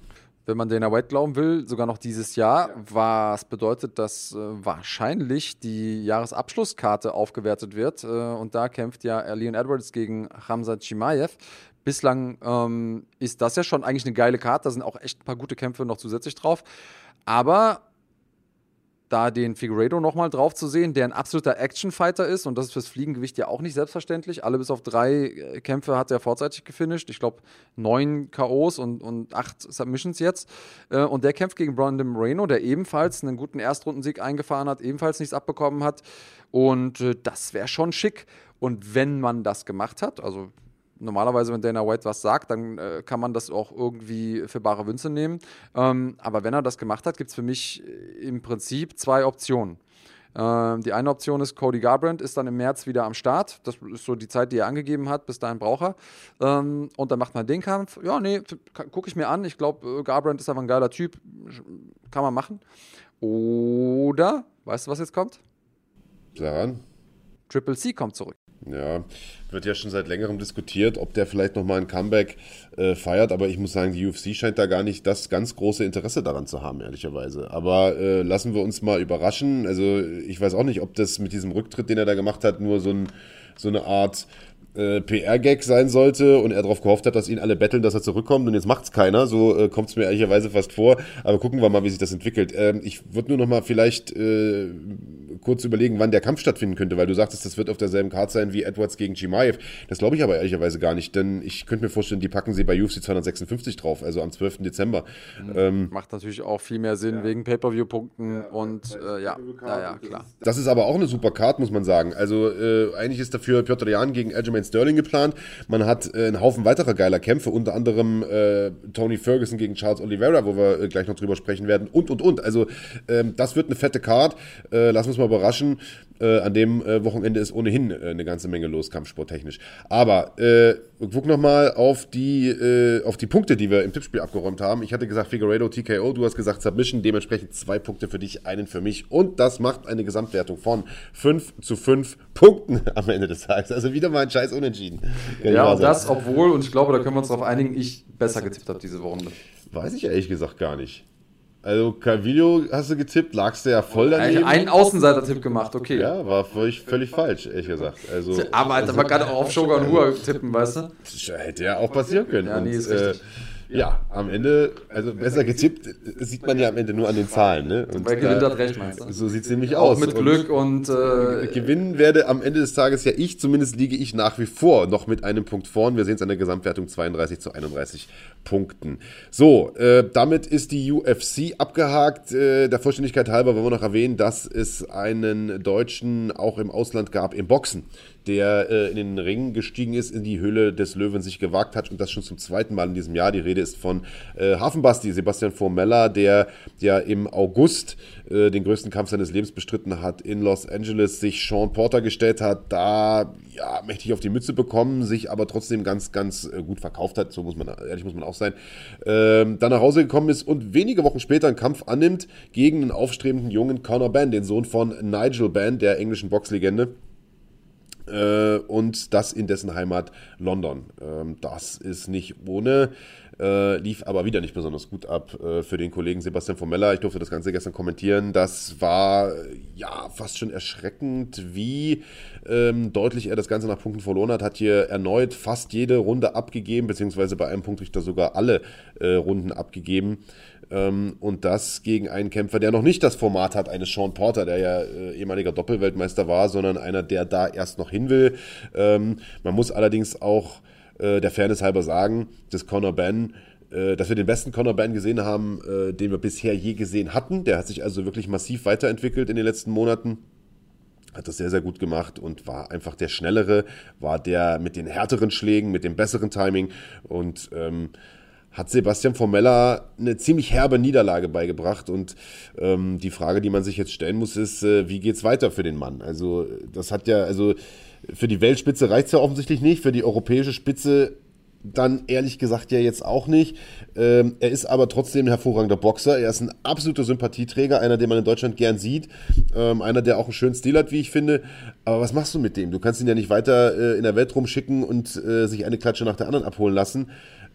wenn man Dana White glauben will, sogar noch dieses Jahr, was bedeutet, dass äh, wahrscheinlich die Jahresabschlusskarte aufgewertet wird. Äh, und da kämpft ja Leon Edwards gegen Hamza Chimaev. Bislang ähm, ist das ja schon eigentlich eine geile Karte. Da sind auch echt ein paar gute Kämpfe noch zusätzlich drauf. Aber da den Figueredo nochmal drauf zu sehen, der ein absoluter Actionfighter ist und das ist fürs Fliegengewicht ja auch nicht selbstverständlich. Alle bis auf drei äh, Kämpfe hat er vorzeitig gefinisht. Ich glaube, neun K.O.s und, und acht Submissions jetzt. Äh, und der kämpft gegen Brandon Moreno, der ebenfalls einen guten Erstrundensieg eingefahren hat, ebenfalls nichts abbekommen hat. Und äh, das wäre schon schick. Und wenn man das gemacht hat, also normalerweise, wenn Dana White was sagt, dann äh, kann man das auch irgendwie für bare Wünsche nehmen. Ähm, aber wenn er das gemacht hat, gibt es für mich äh, im Prinzip zwei Optionen. Ähm, die eine Option ist, Cody Garbrandt ist dann im März wieder am Start. Das ist so die Zeit, die er angegeben hat. Bis dahin braucht er. Ähm, und dann macht man den Kampf. Ja, nee, gucke ich mir an. Ich glaube, äh, Garbrandt ist einfach ein geiler Typ. Kann man machen. Oder, weißt du, was jetzt kommt? Daran. Triple C kommt zurück. Ja, wird ja schon seit längerem diskutiert, ob der vielleicht nochmal ein Comeback äh, feiert, aber ich muss sagen, die UFC scheint da gar nicht das ganz große Interesse daran zu haben, ehrlicherweise. Aber äh, lassen wir uns mal überraschen. Also ich weiß auch nicht, ob das mit diesem Rücktritt, den er da gemacht hat, nur so, ein, so eine Art äh, PR-Gag sein sollte und er darauf gehofft hat, dass ihn alle betteln, dass er zurückkommt und jetzt macht es keiner. So äh, kommt es mir ehrlicherweise fast vor. Aber gucken wir mal, wie sich das entwickelt. Ähm, ich würde nur noch mal vielleicht äh, kurz überlegen, wann der Kampf stattfinden könnte, weil du sagtest, das wird auf derselben Karte sein wie Edwards gegen Chimaev. Das glaube ich aber ehrlicherweise gar nicht, denn ich könnte mir vorstellen, die packen sie bei UFC 256 drauf, also am 12. Dezember. Mhm. Ähm, Macht natürlich auch viel mehr Sinn ja. wegen Pay-Per-View-Punkten ja, und äh, ja, ja, ja, klar. Das ist aber auch eine super Karte, muss man sagen. Also äh, eigentlich ist dafür Piotr Jan gegen Aljamain Aljamain Sterling geplant. Man hat äh, einen Haufen weiterer geiler Kämpfe, unter anderem äh, Tony Ferguson gegen Charles Oliveira, wo wir äh, gleich noch drüber sprechen werden und, und, und. Also ähm, das wird eine fette Card. Äh, lass uns mal überraschen. Äh, an dem äh, Wochenende ist ohnehin äh, eine ganze Menge los, kampfsporttechnisch. Aber äh, guck nochmal auf die, äh, auf die Punkte, die wir im Tippspiel abgeräumt haben. Ich hatte gesagt Figueredo TKO, du hast gesagt Submission, dementsprechend zwei Punkte für dich, einen für mich. Und das macht eine Gesamtwertung von 5 zu 5 Punkten am Ende des Tages. Also wieder mal ein scheiß Unentschieden. Ja, und das, obwohl, und ich glaube, da können wir uns darauf einigen, ich besser getippt habe diese Woche. Weiß ich ehrlich gesagt gar nicht. Also Calvillo hast du getippt, lagst du ja voll daneben. Einen Außenseiter-Tipp gemacht, okay. Ja, war völlig, völlig falsch, ehrlich gesagt. Also, aber also, man kann auch auf Shogun Hua tippen, weißt du? Das hätte ja auch passieren können. Ja, nee, ist Und, äh, Ja, am Ende, also besser getippt, sieht man ja am Ende nur an den Zahlen. Ne? Und Wer gewinnt, hat recht, meinst du? So sieht es nämlich aus. Auch mit Glück und. und äh, gewinnen werde am Ende des Tages ja ich, zumindest liege ich nach wie vor noch mit einem Punkt vorn. Wir sehen es an der Gesamtwertung 32 zu 31 Punkten. So, äh, damit ist die UFC abgehakt. Äh, der Vollständigkeit halber wollen wir noch erwähnen, dass es einen Deutschen auch im Ausland gab im Boxen der äh, in den Ring gestiegen ist, in die Höhle des Löwen sich gewagt hat und das schon zum zweiten Mal in diesem Jahr. Die Rede ist von äh, Hafenbasti, Sebastian Formella, der ja im August äh, den größten Kampf seines Lebens bestritten hat, in Los Angeles sich Sean Porter gestellt hat, da ja mächtig auf die Mütze bekommen, sich aber trotzdem ganz, ganz äh, gut verkauft hat, so muss man, ehrlich muss man auch sein, ähm, dann nach Hause gekommen ist und wenige Wochen später einen Kampf annimmt gegen einen aufstrebenden jungen Conor Ben, den Sohn von Nigel Ben, der englischen Boxlegende. Äh, und das in dessen Heimat London. Ähm, das ist nicht ohne, äh, lief aber wieder nicht besonders gut ab äh, für den Kollegen Sebastian Formella. Ich durfte das Ganze gestern kommentieren. Das war ja fast schon erschreckend, wie ähm, deutlich er das Ganze nach Punkten verloren hat. Hat hier erneut fast jede Runde abgegeben, beziehungsweise bei einem Punktrichter sogar alle äh, Runden abgegeben. Ähm, und das gegen einen Kämpfer, der noch nicht das Format hat eines Sean Porter, der ja äh, ehemaliger Doppelweltmeister war, sondern einer, der da erst noch hin will. Ähm, man muss allerdings auch äh, der Fairness halber sagen, dass Conor Ben äh, dass wir den besten Conor Ben gesehen haben, äh, den wir bisher je gesehen hatten. Der hat sich also wirklich massiv weiterentwickelt in den letzten Monaten hat das sehr, sehr gut gemacht und war einfach der Schnellere, war der mit den härteren Schlägen, mit dem besseren Timing und ähm, hat Sebastian Formella eine ziemlich herbe Niederlage beigebracht. Und ähm, die Frage, die man sich jetzt stellen muss, ist, äh, wie geht's weiter für den Mann? Also, das hat ja, also für die Weltspitze reicht es ja offensichtlich nicht, für die europäische Spitze dann ehrlich gesagt ja jetzt auch nicht. Ähm, er ist aber trotzdem ein hervorragender Boxer. Er ist ein absoluter Sympathieträger, einer, den man in Deutschland gern sieht. Ähm, einer, der auch einen schönen Stil hat, wie ich finde. Aber was machst du mit dem? Du kannst ihn ja nicht weiter äh, in der Welt rumschicken und äh, sich eine Klatsche nach der anderen abholen lassen.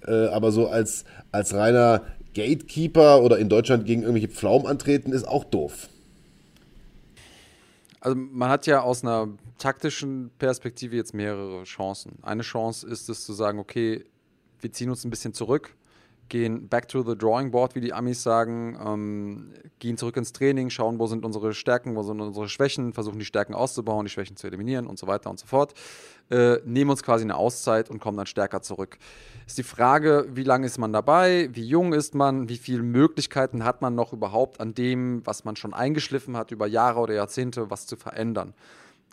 Äh, aber so als, als reiner Gatekeeper oder in Deutschland gegen irgendwelche Pflaumen antreten, ist auch doof. Also man hat ja aus einer taktischen Perspektive jetzt mehrere Chancen. Eine Chance ist es zu sagen, okay, wir ziehen uns ein bisschen zurück, gehen back to the drawing board, wie die Amis sagen, ähm, gehen zurück ins Training, schauen, wo sind unsere Stärken, wo sind unsere Schwächen, versuchen die Stärken auszubauen, die Schwächen zu eliminieren und so weiter und so fort. Äh, nehmen uns quasi eine Auszeit und kommen dann stärker zurück. Ist die Frage, wie lange ist man dabei, wie jung ist man, wie viele Möglichkeiten hat man noch überhaupt an dem, was man schon eingeschliffen hat über Jahre oder Jahrzehnte, was zu verändern.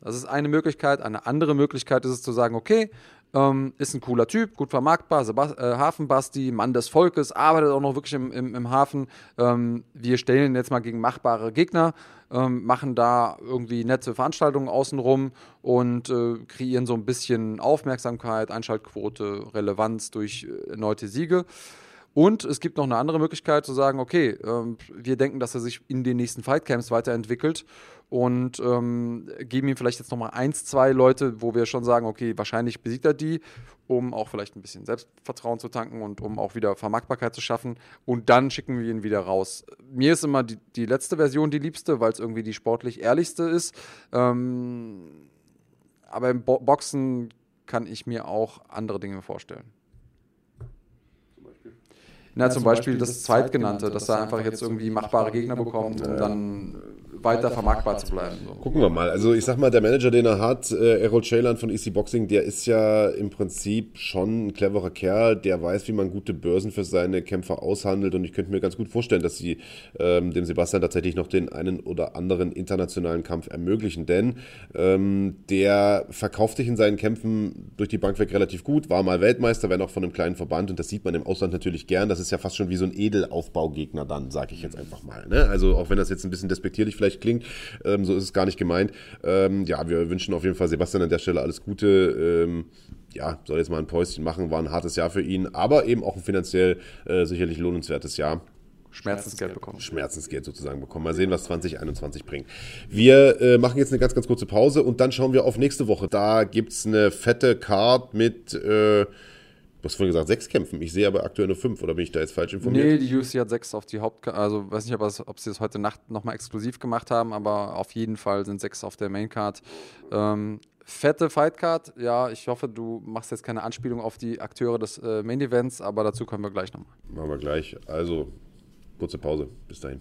Das ist eine Möglichkeit. Eine andere Möglichkeit ist es zu sagen, okay, ähm, ist ein cooler Typ, gut vermarktbar, Sebast äh, Hafenbasti, Mann des Volkes, arbeitet auch noch wirklich im, im, im Hafen. Ähm, wir stellen ihn jetzt mal gegen machbare Gegner, ähm, machen da irgendwie nette Veranstaltungen außenrum und äh, kreieren so ein bisschen Aufmerksamkeit, Einschaltquote, Relevanz durch äh, erneute Siege. Und es gibt noch eine andere Möglichkeit zu sagen, okay, ähm, wir denken, dass er sich in den nächsten Fightcamps weiterentwickelt und ähm, geben ihm vielleicht jetzt nochmal eins, zwei Leute, wo wir schon sagen, okay, wahrscheinlich besiegt er die, um auch vielleicht ein bisschen Selbstvertrauen zu tanken und um auch wieder Vermarktbarkeit zu schaffen. Und dann schicken wir ihn wieder raus. Mir ist immer die, die letzte Version die liebste, weil es irgendwie die sportlich ehrlichste ist. Ähm, aber im Bo Boxen kann ich mir auch andere Dinge vorstellen. Na, ja, zum, Beispiel, Beispiel das Zweitgenannte, dass er einfach jetzt irgendwie machbare Gegner bekommt, um dann weiter vermarktbar zu bleiben. So. Gucken wir mal. Also ich sag mal, der Manager, den er hat, äh, Errol Chalan von EC Boxing, der ist ja im Prinzip schon ein cleverer Kerl, der weiß, wie man gute Börsen für seine Kämpfer aushandelt und ich könnte mir ganz gut vorstellen, dass sie ähm, dem Sebastian tatsächlich noch den einen oder anderen internationalen Kampf ermöglichen, denn ähm, der verkauft sich in seinen Kämpfen durch die Bank weg relativ gut, war mal Weltmeister, wenn auch von einem kleinen Verband und das sieht man im Ausland natürlich gern. Das ist ja fast schon wie so ein Edelaufbaugegner dann, sage ich jetzt einfach mal. Ne? Also auch wenn das jetzt ein bisschen despektierlich vielleicht klingt, ähm, so ist es gar nicht gemeint. Ähm, ja, wir wünschen auf jeden Fall Sebastian an der Stelle alles Gute. Ähm, ja, soll jetzt mal ein Päuschen machen, war ein hartes Jahr für ihn, aber eben auch ein finanziell äh, sicherlich lohnenswertes Jahr. Schmerzensgeld bekommen. Schmerzensgeld sozusagen bekommen. Mal sehen, was 2021 bringt. Wir äh, machen jetzt eine ganz, ganz kurze Pause und dann schauen wir auf nächste Woche. Da gibt es eine fette Card mit äh, Du hast vorhin gesagt, sechs kämpfen. Ich sehe aber aktuell nur fünf, oder bin ich da jetzt falsch informiert? Nee, die UFC hat sechs auf die Haupt... Also, weiß nicht, ob, ob sie das heute Nacht nochmal exklusiv gemacht haben, aber auf jeden Fall sind sechs auf der Maincard. Ähm, fette Fightcard. Ja, ich hoffe, du machst jetzt keine Anspielung auf die Akteure des äh, Main Events, aber dazu kommen wir gleich nochmal. Machen wir gleich. Also, kurze Pause. Bis dahin.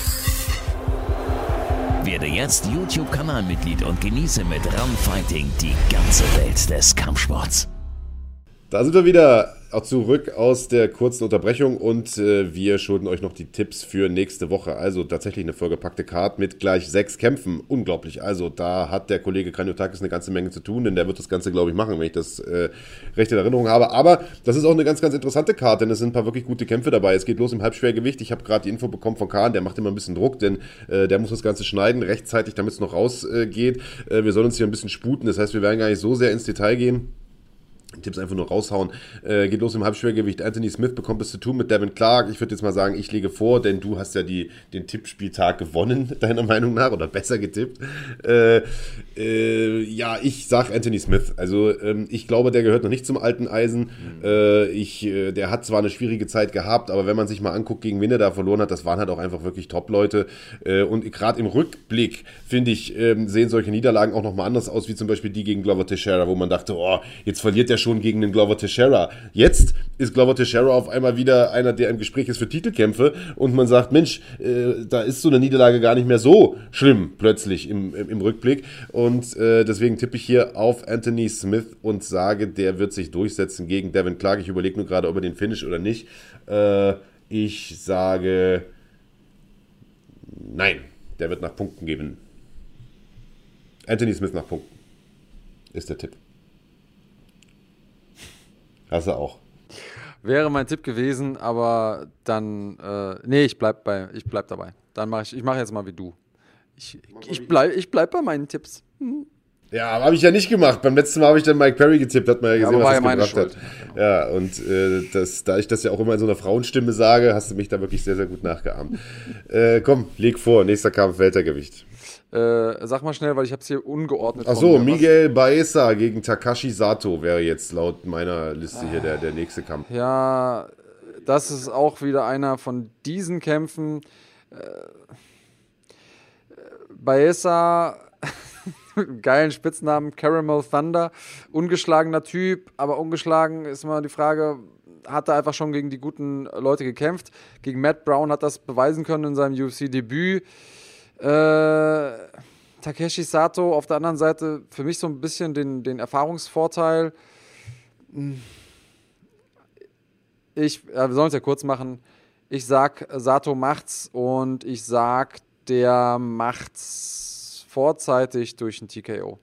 Werde jetzt YouTube-Kanalmitglied und genieße mit Run Fighting die ganze Welt des Kampfsports. Da sind wir wieder auch zurück aus der kurzen Unterbrechung und äh, wir schulden euch noch die Tipps für nächste Woche. Also tatsächlich eine vollgepackte Card mit gleich sechs Kämpfen. Unglaublich. Also da hat der Kollege Kranjotakis eine ganze Menge zu tun, denn der wird das Ganze, glaube ich, machen, wenn ich das äh, recht in Erinnerung habe. Aber das ist auch eine ganz, ganz interessante Card, denn es sind ein paar wirklich gute Kämpfe dabei. Es geht los im Halbschwergewicht. Ich habe gerade die Info bekommen von Kahn, der macht immer ein bisschen Druck, denn äh, der muss das Ganze schneiden, rechtzeitig, damit es noch rausgeht. Äh, wir sollen uns hier ein bisschen sputen. Das heißt, wir werden gar nicht so sehr ins Detail gehen. Tipps einfach nur raushauen. Äh, geht los im Halbschwergewicht. Anthony Smith bekommt es zu tun mit Devin Clark. Ich würde jetzt mal sagen, ich lege vor, denn du hast ja die, den Tippspieltag gewonnen, deiner Meinung nach, oder besser getippt. Äh, äh, ja, ich sag Anthony Smith. Also ähm, ich glaube, der gehört noch nicht zum alten Eisen. Mhm. ich, äh, der hat zwar eine schwierige Zeit gehabt, aber wenn man sich mal anguckt, gegen wen er da verloren hat, das waren halt auch einfach wirklich Top-Leute. Äh, und gerade im Rückblick, finde ich, ähm, sehen solche Niederlagen auch nochmal anders aus, wie zum Beispiel die gegen Glover Teixeira, wo man dachte, oh, jetzt verliert der schon gegen den Glover Teixeira. Jetzt ist Glover Teixeira auf einmal wieder einer, der im Gespräch ist für Titelkämpfe und man sagt, Mensch, äh, da ist so eine Niederlage gar nicht mehr so schlimm plötzlich im, im, im Rückblick und äh, deswegen tippe ich hier auf Anthony Smith und sage, der wird sich durchsetzen gegen Devin Clark. Ich überlege nur gerade, ob er den Finish oder nicht. Äh, ich sage, nein, der wird nach Punkten gewinnen. Anthony Smith nach Punkten ist der Tipp. Hast du auch. Wäre mein Tipp gewesen, aber dann, äh, nee, ich bleib, bei, ich bleib dabei. Dann mache ich, ich mache jetzt mal wie du. Ich, ich, bleib, ich bleib bei meinen Tipps. Hm. Ja, habe ich ja nicht gemacht. Beim letzten Mal habe ich dann Mike Perry getippt, hat man ja gesehen, ja, was das ja gebracht Schuld. hat. Ja, und äh, das, da ich das ja auch immer in so einer Frauenstimme sage, hast du mich da wirklich sehr, sehr gut nachgeahmt. äh, komm, leg vor, nächster Kampf, Weltergewicht. Äh, sag mal schnell, weil ich habe es hier ungeordnet. Achso, Miguel Baeza gegen Takashi Sato wäre jetzt laut meiner Liste hier der, der nächste Kampf. Ja, das ist auch wieder einer von diesen Kämpfen. Äh, Baeza, geilen Spitznamen, Caramel Thunder, ungeschlagener Typ, aber ungeschlagen ist immer die Frage, hat er einfach schon gegen die guten Leute gekämpft. Gegen Matt Brown hat das beweisen können in seinem UFC-Debüt. Äh, Takeshi Sato auf der anderen Seite für mich so ein bisschen den, den Erfahrungsvorteil. Hm. Ich, ja, wir sollen es ja kurz machen. Ich sag, Sato macht's und ich sag, der macht's vorzeitig durch ein TKO.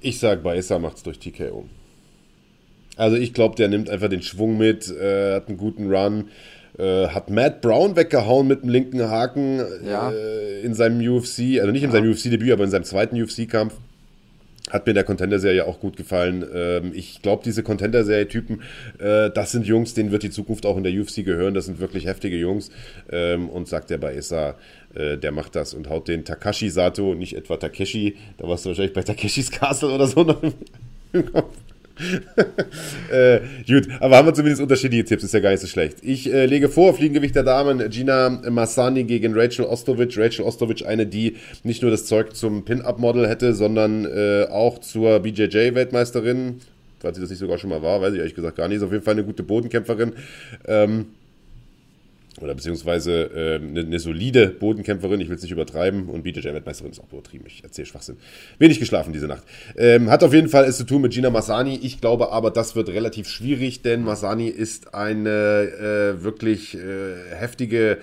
Ich sag, Baessa macht's durch TKO. Also ich glaube, der nimmt einfach den Schwung mit, äh, hat einen guten Run. Äh, hat Matt Brown weggehauen mit dem linken Haken ja. äh, in seinem UFC, also nicht in ja. seinem UFC-Debüt, aber in seinem zweiten UFC-Kampf. Hat mir der Contender-Serie auch gut gefallen. Ähm, ich glaube, diese Contender-Serie-Typen, äh, das sind Jungs, denen wird die Zukunft auch in der UFC gehören. Das sind wirklich heftige Jungs. Ähm, und sagt der Baesa, äh, der macht das und haut den Takashi Sato, nicht etwa Takeshi, da warst du wahrscheinlich bei Takeshis Castle oder so noch im Kopf. äh, gut, aber haben wir zumindest unterschiedliche Tipps, ist ja gar nicht so schlecht. Ich äh, lege vor, Fliegengewicht der Damen, Gina Massani gegen Rachel Ostovic. Rachel Ostovic, eine, die nicht nur das Zeug zum Pin-Up-Model hätte, sondern äh, auch zur BJJ-Weltmeisterin. Falls sie das nicht sogar schon mal war, weiß ich ehrlich gesagt gar nicht. Ist auf jeden Fall eine gute Bodenkämpferin. Ähm, oder beziehungsweise äh, eine, eine, solide Bodenkämpferin, ich will es nicht übertreiben, und BJJ-Weltmeisterin ist auch übertrieben, ich erzähle Schwachsinn. Wenig geschlafen diese Nacht. Ähm, hat auf jeden Fall es zu tun mit Gina Masani, ich glaube aber, das wird relativ schwierig, denn Masani ist eine äh, wirklich äh, heftige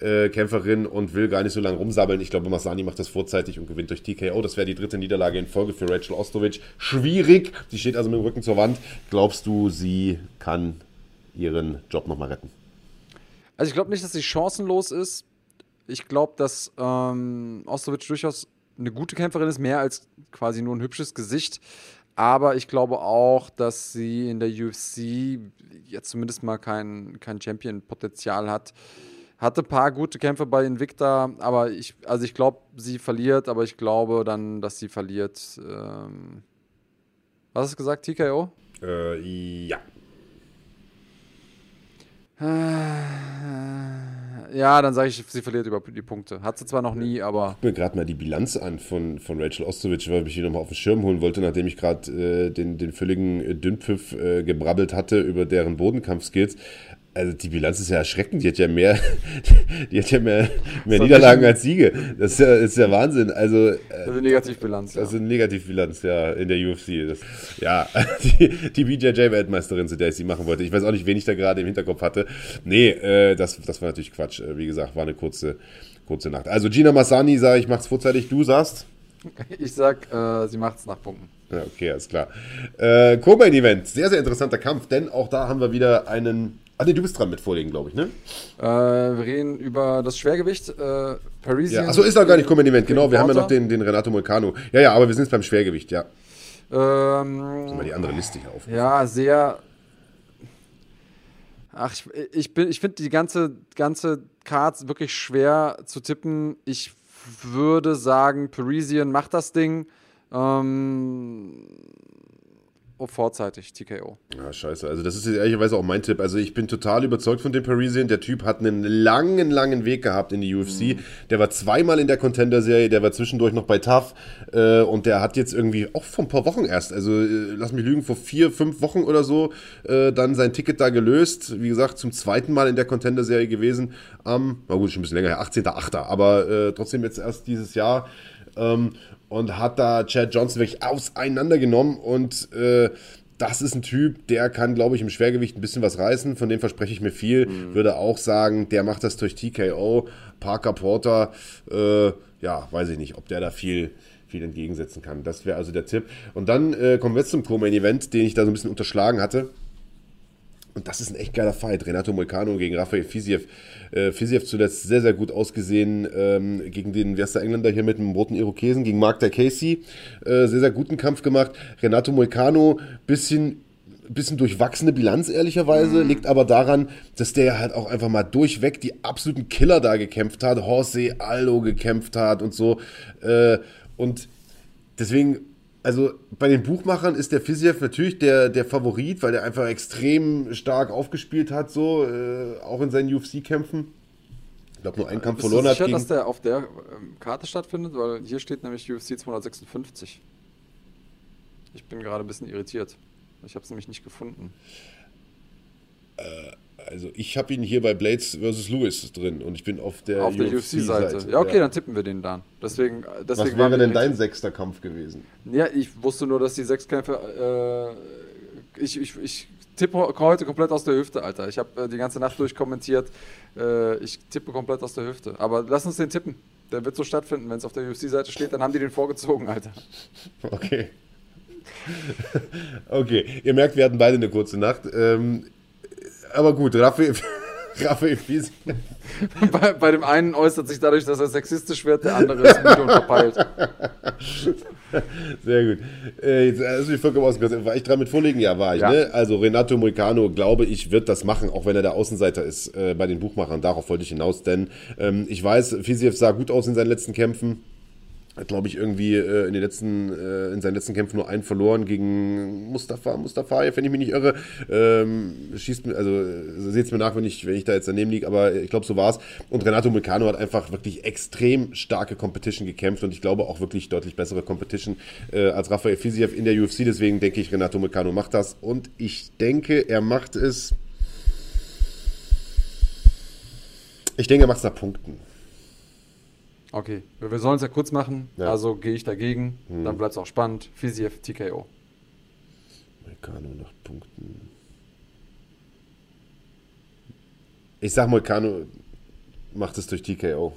äh, Kämpferin und will gar nicht so lange rumsabbeln. Ich glaube, Masani macht das vorzeitig und gewinnt durch TKO. Das wäre die dritte Niederlage in Folge für Rachel Ostovic. Schwierig. Sie steht also mit dem Rücken zur Wand. Glaubst du, sie kann ihren Job nochmal retten? Also ich glaube nicht, dass sie chancenlos ist. Ich glaube, dass ähm, Ostovic durchaus eine gute Kämpferin ist, mehr als quasi nur ein hübsches Gesicht. Aber ich glaube auch, dass sie in der UFC jetzt zumindest mal kein, kein Champion-Potenzial hat. Hatte ein paar gute Kämpfe bei Invicta, aber ich, also ich glaube, sie verliert, aber ich glaube dann, dass sie verliert. Ähm, was hast du gesagt, TKO? Äh, ja. Ja, dann sage ich, sie verliert über die Punkte. Hat sie zwar noch nie, aber. Ich mir gerade mal die Bilanz an von, von Rachel Ostovic, weil ich ihn nochmal auf den Schirm holen wollte, nachdem ich gerade äh, den, den völligen Dünnpfiff äh, gebrabbelt hatte über deren Bodenkampfskills. Also die Bilanz ist ja erschreckend. Die hat ja mehr, die hat ja mehr, mehr Niederlagen als Siege. Das ist ja, ist ja Wahnsinn. Also, äh, das ist eine Negativbilanz. Das ist eine Negativbilanz, ja, in der UFC. Das, ja, die, die BJJ-Weltmeisterin, zu der ich sie machen wollte. Ich weiß auch nicht, wen ich da gerade im Hinterkopf hatte. Nee, äh, das, das war natürlich Quatsch. Äh, wie gesagt, war eine kurze, kurze Nacht. Also Gina Massani sage ich, mach's vorzeitig. Du sagst? Ich sag, äh, sie macht's nach Punkten. Ja, okay, alles klar. Äh, Co-Main-Event, sehr, sehr interessanter Kampf, denn auch da haben wir wieder einen Ah, nee, du bist dran mit Vorlegen, glaube ich, ne? Äh, wir reden über das Schwergewicht. Äh, Parisian. Ja. Achso, ist doch gar nicht Common Event, genau. Wir haben ja noch den, den Renato Molcano. Ja, ja, aber wir sind jetzt beim Schwergewicht, ja. Ähm, Sollen wir die andere Liste hier auf? Ja, sehr. Ach, ich, ich, bin, ich finde die ganze, ganze Card wirklich schwer zu tippen. Ich würde sagen, Parisian macht das Ding. Ähm, vorzeitig TKO. Ja, scheiße. Also, das ist ehrlicherweise auch mein Tipp. Also, ich bin total überzeugt von dem Parisian. Der Typ hat einen langen, langen Weg gehabt in die UFC. Mhm. Der war zweimal in der Contender-Serie, der war zwischendurch noch bei TAF äh, und der hat jetzt irgendwie auch vor ein paar Wochen erst, also äh, lass mich lügen, vor vier, fünf Wochen oder so, äh, dann sein Ticket da gelöst. Wie gesagt, zum zweiten Mal in der Contender-Serie gewesen. Am, ähm, na gut, schon ein bisschen länger her, 18.8. Aber äh, trotzdem jetzt erst dieses Jahr. Ähm, und hat da Chad Johnson wirklich auseinandergenommen und äh, das ist ein Typ, der kann, glaube ich, im Schwergewicht ein bisschen was reißen. Von dem verspreche ich mir viel. Mhm. Würde auch sagen, der macht das durch TKO. Parker Porter, äh, ja, weiß ich nicht, ob der da viel, viel entgegensetzen kann. Das wäre also der Tipp. Und dann äh, kommen wir jetzt zum Co-Main-Event, den ich da so ein bisschen unterschlagen hatte. Und das ist ein echt geiler Fight. Renato Moicano gegen Rafael Fiziev. Äh, Fiziev zuletzt sehr, sehr gut ausgesehen ähm, gegen den, der Engländer hier mit dem roten Irokesen, gegen Mark der Casey. Äh, sehr, sehr guten Kampf gemacht. Renato Moicano, bisschen bisschen durchwachsene Bilanz, ehrlicherweise. Mhm. Liegt aber daran, dass der halt auch einfach mal durchweg die absoluten Killer da gekämpft hat. Jose Aldo gekämpft hat und so. Äh, und deswegen also bei den Buchmachern ist der Fiziev natürlich der, der Favorit, weil der einfach extrem stark aufgespielt hat, so, äh, auch in seinen UFC-Kämpfen. Ich glaube, nur einen Kampf verloren hat. Bist du sicher, dass der auf der ähm, Karte stattfindet? Weil hier steht nämlich UFC 256. Ich bin gerade ein bisschen irritiert. Ich habe es nämlich nicht gefunden. Äh, also ich habe ihn hier bei Blades vs. Lewis drin und ich bin auf der, auf der UFC-Seite. UFC ja, okay, ja. dann tippen wir den dann. Deswegen, deswegen Was wäre denn dein sechster Kampf gewesen? Ja, ich wusste nur, dass die sechs Kämpfe. Äh, ich, ich, ich tippe heute komplett aus der Hüfte, Alter. Ich habe äh, die ganze Nacht durchkommentiert. Äh, ich tippe komplett aus der Hüfte. Aber lass uns den tippen. Der wird so stattfinden. Wenn es auf der UFC-Seite steht, dann haben die den vorgezogen, Alter. Okay. okay, ihr merkt, wir hatten beide eine kurze Nacht. Ähm, aber gut, Raphael, Raphael Fies. bei, bei, dem einen äußert sich dadurch, dass er sexistisch wird, der andere ist müde und verpeilt. Sehr gut. Äh, jetzt hast du mich vollkommen ausgegangen. War ich dran mit vorlegen? Ja, war ich. Ja. Ne? Also Renato Moicano, glaube ich, wird das machen, auch wenn er der Außenseiter ist äh, bei den Buchmachern. Darauf wollte ich hinaus, denn ähm, ich weiß, Fisiev sah gut aus in seinen letzten Kämpfen. Hat, glaube ich, irgendwie äh, in, den letzten, äh, in seinen letzten Kämpfen nur einen verloren gegen Mustafa. Mustafa, wenn ich mich nicht irre. Ähm, schießt mir, also seht es mir nach, wenn ich, wenn ich da jetzt daneben liege, aber ich glaube, so war es. Und Renato Mulcano hat einfach wirklich extrem starke Competition gekämpft und ich glaube auch wirklich deutlich bessere Competition äh, als Rafael Fiziev in der UFC. Deswegen denke ich, Renato Mulcano macht das und ich denke, er macht es. Ich denke, er macht es nach Punkten. Okay, wir sollen es ja kurz machen, ja. also gehe ich dagegen, hm. dann bleibt es auch spannend. Fiziev, TKO. Moicano nach Punkten. Ich sag Moicano, macht es durch TKO.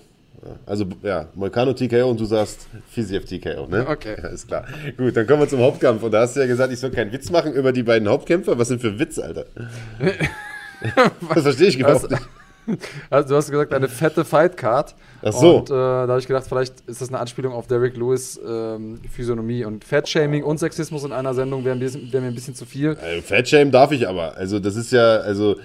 Also ja, Moicano TKO und du sagst Fiziev TKO, ne? Okay. Ja, ist klar. Gut, dann kommen wir zum Hauptkampf. Und da hast du ja gesagt, ich soll keinen Witz machen über die beiden Hauptkämpfer. Was sind für Witz, Alter? das verstehe ich überhaupt nicht. Also du hast gesagt, eine fette Fightcard. Ach so. Und äh, da habe ich gedacht, vielleicht ist das eine Anspielung auf Derek Lewis ähm, Physiognomie. Und Fettshaming und Sexismus in einer Sendung wäre wär mir ein bisschen zu viel. Äh, Fettshame darf ich aber. Also das ist ja, also,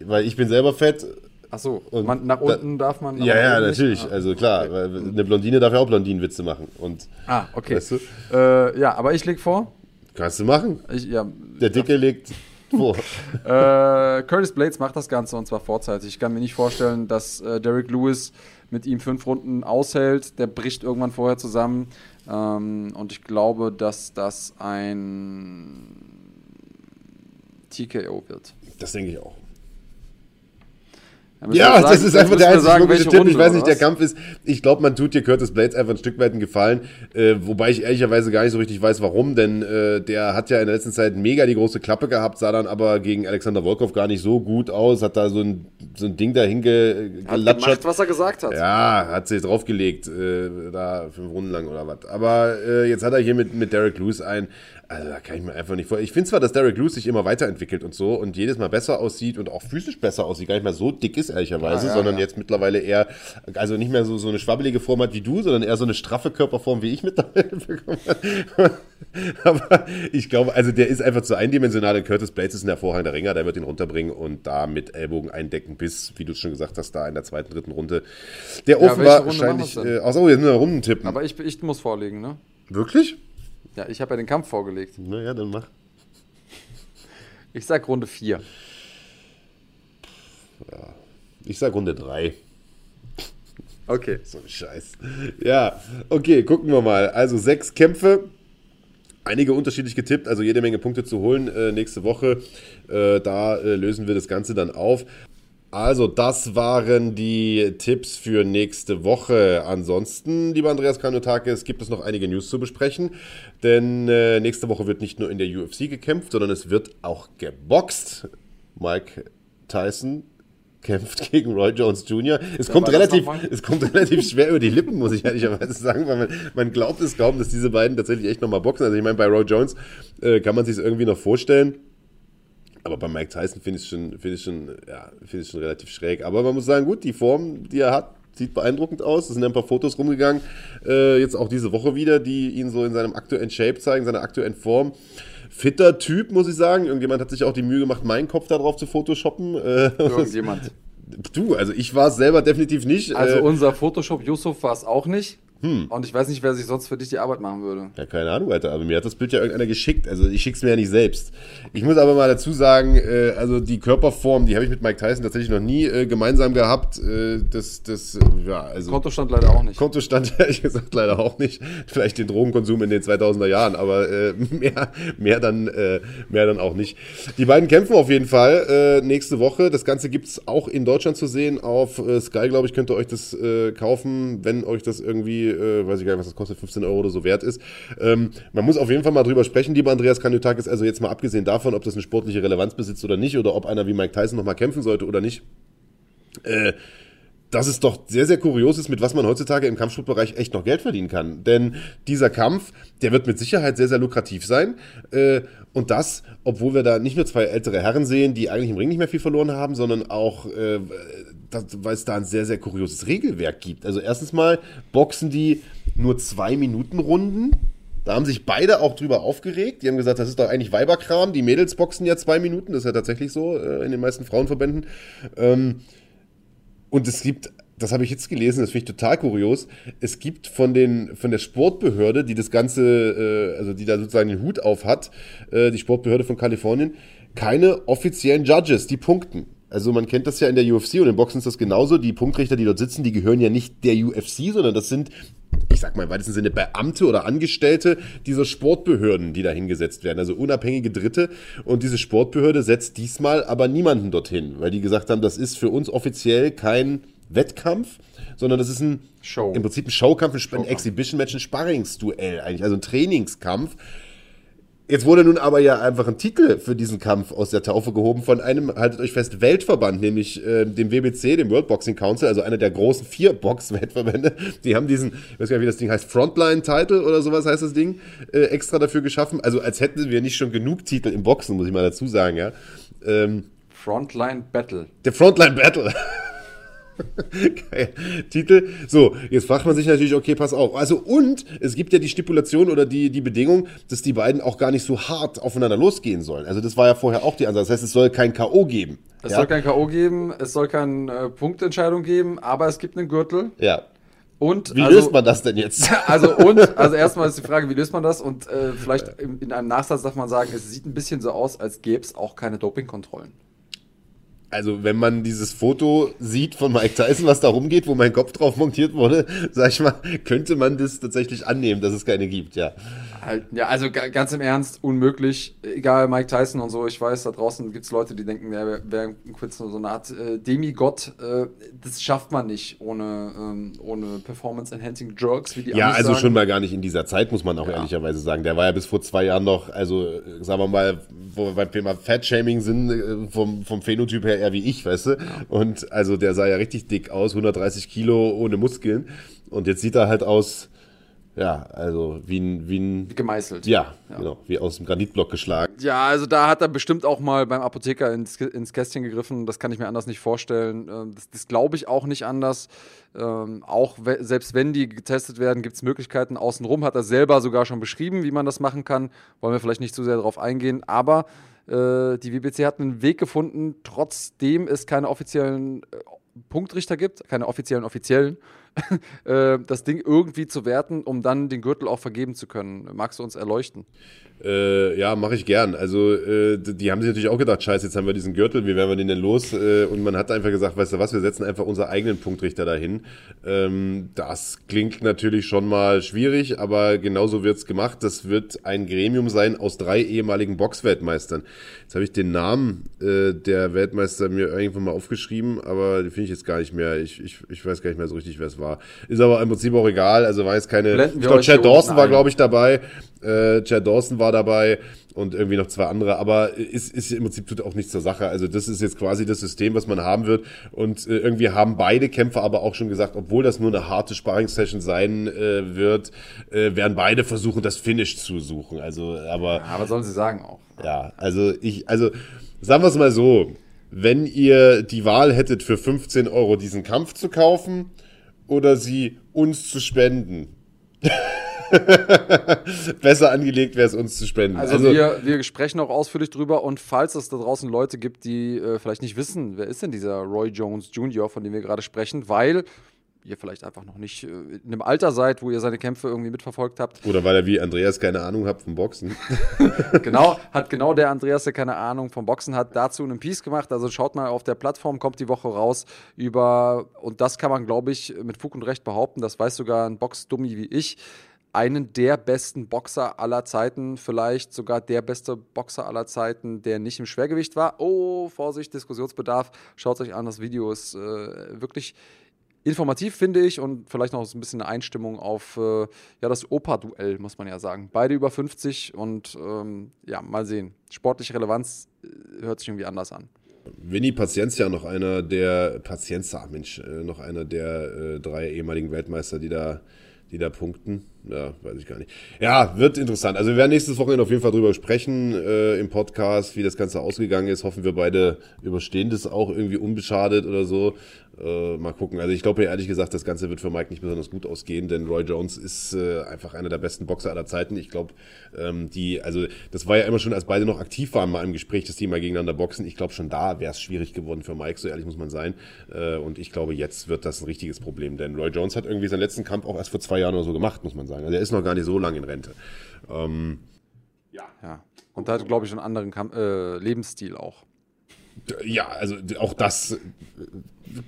weil ich bin selber fett. Achso, Und man, nach da- unten darf man. Ja, ja, oben nicht? natürlich. Ah, Also klar, weil eine Blondine darf ja auch Blondinenwitze machen. Und Ah, okay. Weißt du? äh, ja, aber ich leg vor. kannst du machen. Ich, ja, Der Dicke legt vor. Äh, Curtis Blades macht das Ganze und zwar vorzeitig. Ich kann mir nicht vorstellen, dass äh, Derek Lewis mit ihm fünf Runden aushält. Der bricht irgendwann vorher zusammen. Ähm, und ich glaube, dass das ein TKO wird. Das denke ich auch. Da Ja, wir das sagen- ist einfach der einzige sagen, Tipp. Runde, Ich weiß nicht, der? Kampf ist. Ich glaube, man tut dir Curtis Blades einfach ein Stück weit einen Gefallen. Äh, wobei ich ehrlicherweise gar nicht so richtig weiß, warum. Denn äh, der hat ja in der letzten Zeit mega die große Klappe gehabt, sah dann aber gegen Alexander Volkov gar nicht so gut aus. Hat da so ein, so ein Ding dahin ge, Hat gemacht, was er gesagt hat. Ja, hat sich draufgelegt, äh, da fünf Runden lang oder was. Aber äh, jetzt hat er hier mit, mit Derek Lewis ein. Also da kann ich mir einfach nicht vor. Ich finde zwar, dass Derek Lewis sich immer weiterentwickelt und so und jedes Mal besser aussieht und auch physisch besser aussieht, gar nicht mehr so dick ist, ehrlicherweise, Ja, ja, sondern ja. jetzt mittlerweile eher, also nicht mehr so, so eine schwabbelige Form hat wie du, sondern eher so eine straffe Körperform, wie ich mittlerweile bekommen habe. Aber ich glaube, also der ist einfach zu eindimensional. und Curtis Blades ist ein hervorragender Ringer, der wird ihn runterbringen und da mit Ellbogen eindecken bis, wie du es schon gesagt hast, da in der zweiten, dritten Runde. Der Ja, offen welche war Runde wahrscheinlich. Äh, achso, jetzt müssen wir Runden tippen. Aber ich, ich muss vorlegen, ne? Wirklich? Ja, ich habe ja den Kampf vorgelegt. Naja, dann mach. Ich sag Runde 4. Ich sag Runde 3. Okay. So ein Scheiß. Ja, okay, gucken wir mal. Also sechs Kämpfe. Einige unterschiedlich getippt, also jede Menge Punkte zu holen äh, nächste Woche. Äh, da äh, lösen wir das Ganze dann auf. Also, das waren die Tipps für nächste Woche. Ansonsten, lieber Andreas Kanotakis, gibt es noch einige News zu besprechen. Denn äh, nächste Woche wird nicht nur in der UFC gekämpft, sondern es wird auch geboxt. Mike Tyson kämpft gegen Roy Jones Jr. Es kommt, relativ, es kommt relativ schwer über die Lippen, muss ich ehrlicherweise sagen, weil man, man glaubt es kaum, dass diese beiden tatsächlich echt nochmal boxen. Also ich meine, bei Roy Jones äh, kann man sich irgendwie noch vorstellen. Aber bei Mike Tyson finde ich es schon, finde ich schon, ja, finde ich schon relativ schräg. Aber man muss sagen, gut, die Form, die er hat, sieht beeindruckend aus. Es sind ein paar Fotos rumgegangen, äh, jetzt auch diese Woche wieder, die ihn so in seinem aktuellen Shape zeigen, seiner aktuellen Form. Fitter Typ, muss ich sagen. Irgendjemand hat sich auch die Mühe gemacht, meinen Kopf da drauf zu photoshoppen. Äh, Irgendjemand. du, also ich war es selber definitiv nicht. Also äh, unser Photoshop Yusuf war es auch nicht. Und ich weiß nicht, wer sich sonst für dich die Arbeit machen würde. Ja, keine Ahnung, Alter. Aber mir hat das Bild ja irgendeiner geschickt. Also ich schick's mir ja nicht selbst. Ich muss aber mal dazu sagen, äh, also die Körperform, die habe ich mit Mike Tyson tatsächlich noch nie äh, gemeinsam gehabt. Äh, das, das, ja, also. Kontostand leider auch nicht. Kontostand ehrlich gesagt leider auch nicht. Vielleicht den Drogenkonsum in den 2000er Jahren, aber äh, mehr, mehr, dann, äh, mehr dann auch nicht. Die beiden kämpfen auf jeden Fall äh, nächste Woche. Das Ganze gibt's auch in Deutschland zu sehen. Auf äh, Sky, glaube ich, könnt ihr euch das äh, kaufen, wenn euch das irgendwie, äh, weiß ich gar nicht, was das kostet, 15 Euro oder so wert ist. Ähm, man muss auf jeden Fall mal drüber sprechen, lieber Andreas Kanyotakis. Also jetzt mal abgesehen davon, ob das eine sportliche Relevanz besitzt oder nicht, oder ob einer wie Mike Tyson nochmal kämpfen sollte oder nicht. Äh, dass es doch sehr, sehr kurios ist, mit was man heutzutage im Kampfsportbereich echt noch Geld verdienen kann. Denn dieser Kampf, der wird mit Sicherheit sehr, sehr lukrativ sein. Äh, und das, obwohl wir da nicht nur zwei ältere Herren sehen, die eigentlich im Ring nicht mehr viel verloren haben, sondern auch, äh, weil es da ein sehr, sehr kurioses Regelwerk gibt. Also erstens mal boxen die nur zwei Minuten Runden. Da haben sich beide auch drüber aufgeregt. Die haben gesagt, das ist doch eigentlich Weiberkram. Die Mädels boxen ja zwei Minuten. Das ist ja tatsächlich so äh, in den meisten Frauenverbänden. Ähm, und es gibt, das habe ich jetzt gelesen, das finde ich total kurios, es gibt von, den, von der Sportbehörde, die das Ganze, äh, also die da sozusagen den Hut auf hat, äh, die Sportbehörde von Kalifornien, keine offiziellen Judges, die punkten. Also man kennt das ja in der UFC und im Boxen ist das genauso. Die Punktrichter, die dort sitzen, die gehören ja nicht der UFC, sondern das sind, ich sag mal im weitesten Sinne, Beamte oder Angestellte dieser Sportbehörden, die da hingesetzt werden. Also unabhängige Dritte. Und diese Sportbehörde setzt diesmal aber niemanden dorthin, weil die gesagt haben, das ist für uns offiziell kein Wettkampf, sondern das ist ein Show. im Prinzip ein Showkampf, ein, ein Exhibition-Match, ein Sparringsduell eigentlich, also ein Trainingskampf. Jetzt wurde nun aber ja einfach ein Titel für diesen Kampf aus der Taufe gehoben von einem, haltet euch fest, Weltverband, nämlich äh, dem WBC, dem World Boxing Council, also einer der großen vier Box-Weltverbände. Die haben diesen, ich weiß gar nicht, wie das Ding heißt, Frontline-Title oder sowas heißt das Ding, äh, extra dafür geschaffen. Also als hätten wir nicht schon genug Titel im Boxen, muss ich mal dazu sagen, ja. Ähm, Frontline Battle. Der Frontline Battle. Geil. Titel. So, jetzt fragt man sich natürlich, okay, pass auf. Also, und es gibt ja die Stipulation oder die, die Bedingung, dass die beiden auch gar nicht so hart aufeinander losgehen sollen. Also, das war ja vorher auch die Ansatz. Das heißt, es soll kein K.O. geben. Es ja? soll kein K.O. geben, es soll keine äh, Punktentscheidung geben, aber es gibt einen Gürtel. Ja. Und, Wie also, löst man das denn jetzt? Also und, also erstmal ist die Frage, wie löst man das? Und äh, vielleicht in, in einem Nachsatz darf man sagen, es sieht ein bisschen so aus, als gäbe es auch keine Dopingkontrollen. Also, wenn man dieses Foto sieht von Mike Tyson, was da rumgeht, wo mein Kopf drauf montiert wurde, sag ich mal, könnte man das tatsächlich annehmen, dass es keine gibt, ja. Halt, ja, also ga- ganz im Ernst, unmöglich. Egal, Mike Tyson und so, ich weiß, da draußen gibt es Leute, die denken, er wäre wär kurz so eine Art äh, Demigott. Äh, das schafft man nicht ohne, ähm, ohne Performance-Enhancing Drugs, wie die Ja, also sagen. schon mal gar nicht in dieser Zeit, muss man auch ehrlicherweise sagen. Der war ja bis vor zwei Jahren noch, also äh, sagen wir mal, wo wir beim Thema Fat-Shaming sind, äh, vom, vom Phänotyp her eher wie ich, weißt du? Und also der sah ja richtig dick aus, 130 Kilo ohne Muskeln. Und jetzt sieht er halt aus, ja, also wie ein, wie ein gemeißelt. ja, genau, wie aus dem Granitblock geschlagen. Ja, also da hat er bestimmt auch mal beim Apotheker ins, ins Kästchen gegriffen. Das kann ich mir anders nicht vorstellen. Ähm, Das, das glaube ich auch nicht anders. Ähm, auch we selbst wenn die getestet werden, gibt es Möglichkeiten außenrum. Hat er selber sogar schon beschrieben, wie man das machen kann. Wollen wir vielleicht nicht zu sehr darauf eingehen. Aber äh, die WBC hat einen Weg gefunden, trotzdem es keine offiziellen äh, Punktrichter gibt, keine offiziellen offiziellen, äh, das Ding irgendwie zu werten, um dann den Gürtel auch vergeben zu können. Magst du uns erleuchten? Äh, ja, mache ich gern. Also, äh, die haben sich natürlich auch gedacht, scheiße, jetzt haben wir diesen Gürtel, wie werden wir den denn los? Äh, und man hat einfach gesagt, weißt du was, wir setzen einfach unseren eigenen Punktrichter dahin. Ähm, das klingt natürlich schon mal schwierig, aber genauso wird's gemacht. Das wird ein Gremium sein aus drei ehemaligen Boxweltmeistern. Jetzt habe ich den Namen äh, der Weltmeister mir irgendwann mal aufgeschrieben, aber den finde ich jetzt gar nicht mehr. Ich, ich, ich weiß gar nicht mehr so richtig, wer es war. Ist aber im Prinzip auch egal. Also war jetzt keine. Ich glaube, Chad Dawson war, glaube ich, dabei. Äh, Chad Dawson war dabei und irgendwie noch zwei andere, aber ist, ist im Prinzip tut auch nichts zur Sache. Also das ist jetzt quasi das System, was man haben wird. Und äh, irgendwie haben beide Kämpfer aber auch schon gesagt, obwohl das nur eine harte Sparringssession sein äh, wird, äh, werden beide versuchen, das Finish zu suchen. Also, aber Ja, was sollen sie sagen auch? ja, also ich, also sagen wir es mal so, wenn ihr die Wahl hättet, für 15 Euro diesen Kampf zu kaufen oder sie uns zu spenden. Besser angelegt wäre es, uns zu spenden. Also, wir, wir sprechen auch ausführlich drüber und falls es da draußen Leute gibt, die äh, vielleicht nicht wissen, wer ist denn dieser Roy Jones Jr., von dem wir gerade sprechen, weil ihr vielleicht einfach noch nicht äh, in einem Alter seid, wo ihr seine Kämpfe irgendwie mitverfolgt habt. oder weil er wie Andreas keine Ahnung hat vom Boxen. genau, hat genau der Andreas, der keine Ahnung vom Boxen hat, dazu einen Piece gemacht. Also schaut mal auf der Plattform, kommt die Woche raus über, und das kann man, glaube ich, mit Fug und Recht behaupten, das weiß sogar ein Boxdummy wie ich, einen der besten Boxer aller Zeiten, vielleicht sogar der beste Boxer aller Zeiten, der nicht im Schwergewicht war. Oh, Vorsicht, Diskussionsbedarf. Schaut euch an, das Video ist äh, wirklich informativ, finde ich, und vielleicht noch so ein bisschen eine Einstimmung auf äh, ja, das Opa-Duell, muss man ja sagen. Beide über 50 und ähm, ja, mal sehen. Sportliche Relevanz äh, hört sich irgendwie anders an. Vinny Paciencia, noch einer der, Pacienza, Mensch, äh, noch einer der äh, drei ehemaligen Weltmeister, die da, die da punkten. Ja, weiß ich gar nicht. Ja, wird interessant. Also wir werden nächstes Wochenende auf jeden Fall drüber sprechen äh, im Podcast, wie das Ganze ausgegangen ist. Hoffen wir beide überstehen das auch irgendwie unbeschadet oder so. Äh, mal gucken. Also ich glaube ja ehrlich gesagt, das Ganze wird für Mike nicht besonders gut ausgehen, denn Roy Jones ist äh, einfach einer der besten Boxer aller Zeiten. Ich glaube, ähm, die, also das war ja immer schon, als beide noch aktiv waren, mal im Gespräch, dass die mal gegeneinander boxen. Ich glaube schon da wäre es schwierig geworden für Mike, so ehrlich muss man sein. Äh, und ich glaube, jetzt wird das ein richtiges Problem, denn Roy Jones hat irgendwie seinen letzten Kampf auch erst vor zwei Jahren oder so gemacht, muss man sagen. Also er ist noch gar nicht so lange in Rente. Ähm, Ja. Und da hat, glaube ich, einen anderen Kam äh, Lebensstil auch. Ja, also auch das äh,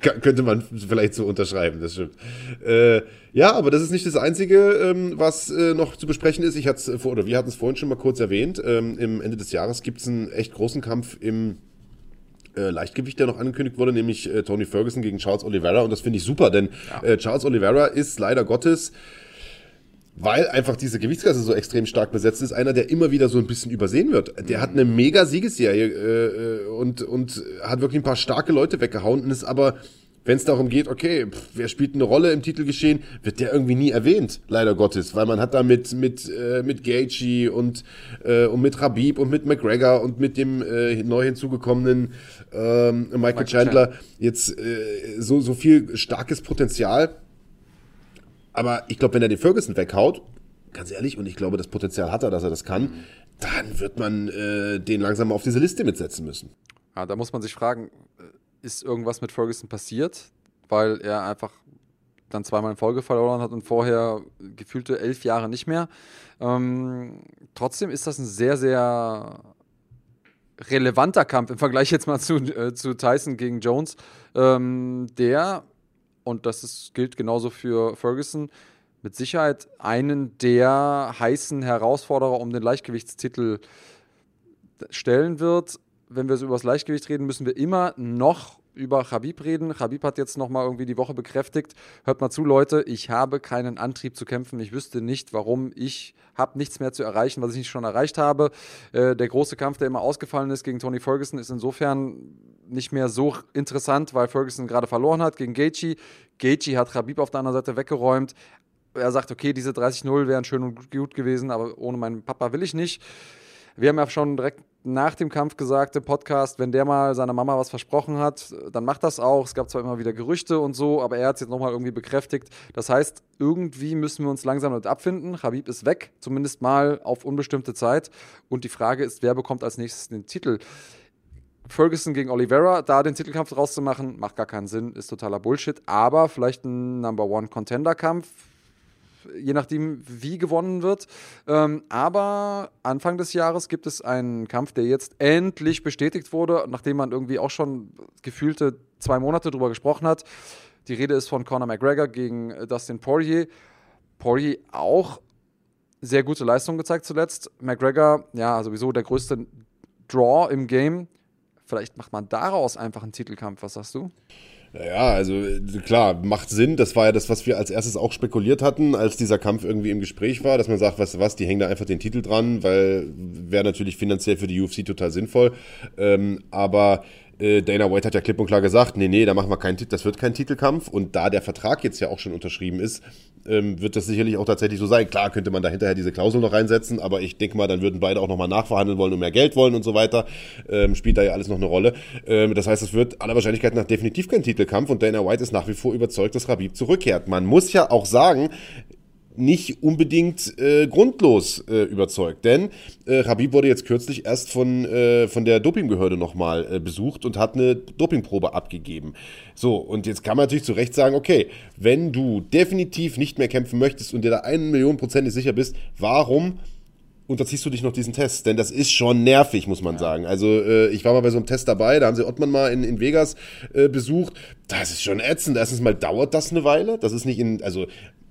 könnte man vielleicht so unterschreiben, das stimmt. Äh, ja, aber das ist nicht das Einzige, ähm, was äh, noch zu besprechen ist. Ich hatte vor, oder wir hatten es vorhin schon mal kurz erwähnt. Ähm, Im Ende des Jahres gibt es einen echt großen Kampf im äh, Leichtgewicht, der noch angekündigt wurde, nämlich äh, Tony Ferguson gegen Charles Oliveira. Und das finde ich super, denn äh, Charles Oliveira ist leider Gottes weil einfach diese Gewichtsklasse so extrem stark besetzt ist, einer, der immer wieder so ein bisschen übersehen wird. Der hat eine mega Siegesserie äh, und, und hat wirklich ein paar starke Leute weggehauen und ist aber wenn es darum geht, okay, pff, wer spielt eine Rolle im Titelgeschehen, wird der irgendwie nie erwähnt, leider Gottes, weil man hat da mit mit äh, mit Gaethje und äh, und mit Rabib und mit McGregor und mit dem äh, neu hinzugekommenen ähm, Michael, Michael Chandler, Chandler jetzt äh, so so viel starkes Potenzial. Aber ich glaube, wenn er den Ferguson weghaut, ganz ehrlich, und ich glaube, das Potenzial hat er, dass er das kann, dann wird man äh, den langsam auf diese Liste mitsetzen müssen. Ja, da muss man sich fragen, ist irgendwas mit Ferguson passiert, weil er einfach dann zweimal in Folge verloren hat und vorher gefühlte elf Jahre nicht mehr. Ähm, trotzdem ist das ein sehr, sehr relevanter Kampf im Vergleich jetzt mal zu, äh, zu Tyson gegen Jones, ähm, der, und das ist, gilt genauso für Ferguson, mit Sicherheit einen der heißen Herausforderer um den Leichtgewichtstitel stellen wird wenn wir so über das Leichtgewicht reden, müssen wir immer noch über Khabib reden. Khabib hat jetzt noch mal irgendwie die Woche bekräftigt. Hört mal zu, Leute, ich habe keinen Antrieb zu kämpfen. Ich wüsste nicht, warum. Ich habe nichts mehr zu erreichen, was ich nicht schon erreicht habe. Äh, der große Kampf, der immer ausgefallen ist gegen Tony Ferguson, ist insofern nicht mehr so interessant, weil Ferguson gerade verloren hat gegen Gaethje. Gaethje hat Khabib auf der anderen Seite weggeräumt. Er sagt, okay, diese 30-0 wären schön und gut gewesen, aber ohne meinen Papa will ich nicht. Wir haben ja schon direkt nach dem Kampf gesagt im Podcast, wenn der mal seiner Mama was versprochen hat, dann macht das auch. Es gab zwar immer wieder Gerüchte und so, aber er hat es jetzt nochmal irgendwie bekräftigt. Das heißt, irgendwie müssen wir uns langsam damit abfinden. Habib ist weg, zumindest mal auf unbestimmte Zeit. Und die Frage ist, wer bekommt als nächstes den Titel? Ferguson gegen Oliveira, da den Titelkampf rauszumachen, macht gar keinen Sinn, ist totaler Bullshit. Aber vielleicht ein Number One Contender Kampf, je nachdem, wie gewonnen wird. Ähm, aber Anfang des Jahres gibt es einen Kampf, der jetzt endlich bestätigt wurde, nachdem man irgendwie auch schon gefühlte zwei Monate drüber gesprochen hat. Die Rede ist von Conor McGregor gegen Dustin Poirier. Poirier auch sehr gute Leistung gezeigt zuletzt. McGregor, ja, sowieso der größte Draw im Game. Vielleicht macht man daraus einfach einen Titelkampf. Was sagst du? Ja, also klar, macht Sinn. Das war ja das, was wir als erstes auch spekuliert hatten, als dieser Kampf irgendwie im Gespräch war, dass man sagt, weißt du was, die hängen da einfach den Titel dran, weil wäre natürlich finanziell für die UFC total sinnvoll. Ähm, aber äh, Dana White hat ja klipp und klar gesagt, nee, nee, da machen wir keinen Titel, das wird kein Titelkampf. Und da der Vertrag jetzt ja auch schon unterschrieben ist, ähm, wird das sicherlich auch tatsächlich so sein. Klar könnte man da hinterher diese Klausel noch reinsetzen, aber ich denke mal, dann würden beide auch nochmal nachverhandeln wollen und mehr Geld wollen und so weiter. Ähm, spielt da ja alles noch eine Rolle. Ähm, das heißt, es wird aller Wahrscheinlichkeit nach definitiv kein Titelkampf und Dana White ist nach wie vor überzeugt, dass Rabib zurückkehrt. Man muss ja auch sagen, nicht unbedingt äh, grundlos äh, überzeugt. Denn äh, Habib wurde jetzt kürzlich erst von, äh, von der Dopingbehörde nochmal äh, besucht und hat eine Dopingprobe abgegeben. So, und jetzt kann man natürlich zu Recht sagen, okay, wenn du definitiv nicht mehr kämpfen möchtest und dir da einen Million Prozent sicher bist, warum unterziehst du dich noch diesen Test? Denn das ist schon nervig, muss man ja. sagen. Also äh, ich war mal bei so einem Test dabei, da haben sie Ottmann mal in, in Vegas äh, besucht. Das ist schon ätzend. Erstens mal dauert das eine Weile. Das ist nicht in, also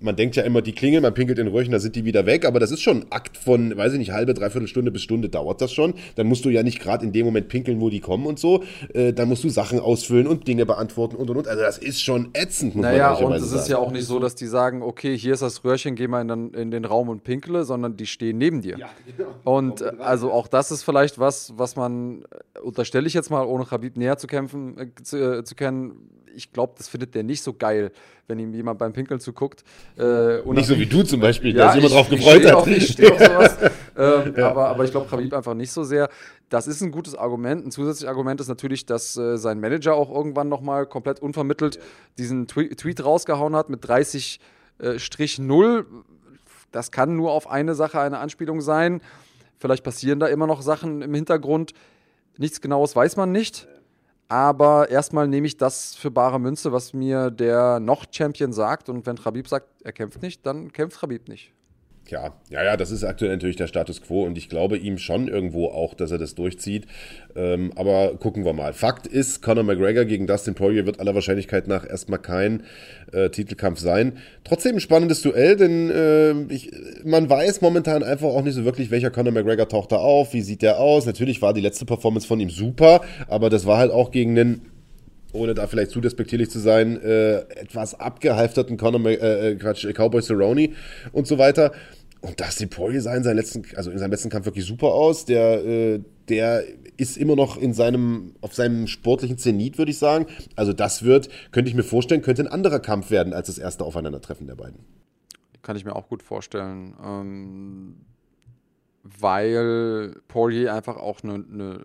man denkt ja immer, die klingeln, man pinkelt in den Röhrchen, da sind die wieder weg, aber das ist schon ein Akt von, weiß ich nicht, halbe, dreiviertel Stunde bis Stunde dauert das schon. Dann musst du ja nicht gerade in dem Moment pinkeln, wo die kommen und so. Äh, dann musst du Sachen ausfüllen und Dinge beantworten und und und. Also das ist schon ätzend, muss naja, man und es ist ja auch nicht so, dass die sagen, okay, hier ist das Röhrchen, geh mal in den, in den Raum und pinkle, sondern die stehen neben dir. Ja, genau. Und äh, also auch das ist vielleicht was, was man, äh, unterstelle ich jetzt mal, ohne Khabib näher zu kämpfen, äh, zu, äh, zu kennen, ich glaube, das findet der nicht so geil, wenn ihm jemand beim Pinkeln zuguckt. Äh, nicht so wie du zum Beispiel, ja, der sich immer drauf gefreut ich hat. Auch, ich stehe auf sowas. ähm, ja. aber, aber ich glaube, Khabib einfach nicht so sehr. Das ist ein gutes Argument. Ein zusätzliches Argument ist natürlich, dass äh, sein Manager auch irgendwann nochmal komplett unvermittelt diesen Twe Tweet rausgehauen hat mit 30 äh, Strich 0. Das kann nur auf eine Sache eine Anspielung sein. Vielleicht passieren da immer noch Sachen im Hintergrund. Nichts Genaues weiß man nicht. Aber erstmal nehme ich das für bare Münze, was mir der noch-Champion sagt. Und wenn Khabib sagt, er kämpft nicht, dann kämpft Khabib nicht. Ja, ja, ja, das ist aktuell natürlich der Status quo und ich glaube ihm schon irgendwo auch, dass er das durchzieht. Ähm, aber gucken wir mal. Fakt ist, Conor McGregor gegen Dustin Poirier wird aller Wahrscheinlichkeit nach erstmal kein äh, Titelkampf sein. Trotzdem ein spannendes Duell, denn äh, ich, man weiß momentan einfach auch nicht so wirklich, welcher Conor McGregor taucht da auf, wie sieht der aus. Natürlich war die letzte Performance von ihm super, aber das war halt auch gegen einen ohne da vielleicht zu despektierlich zu sein, äh, etwas abgehalfterten Conor, äh, äh, Quatsch, Cowboy Cerrone und so weiter. Und Dustin Poirier sah in seinem letzten, also in seinem letzten Kampf wirklich super aus. Der, äh, der ist immer noch in seinem, auf seinem sportlichen Zenit, würde ich sagen. Also das wird, könnte ich mir vorstellen, könnte ein anderer Kampf werden als das erste Aufeinandertreffen der beiden. Kann ich mir auch gut vorstellen. Ähm, weil Poirier einfach auch eine, eine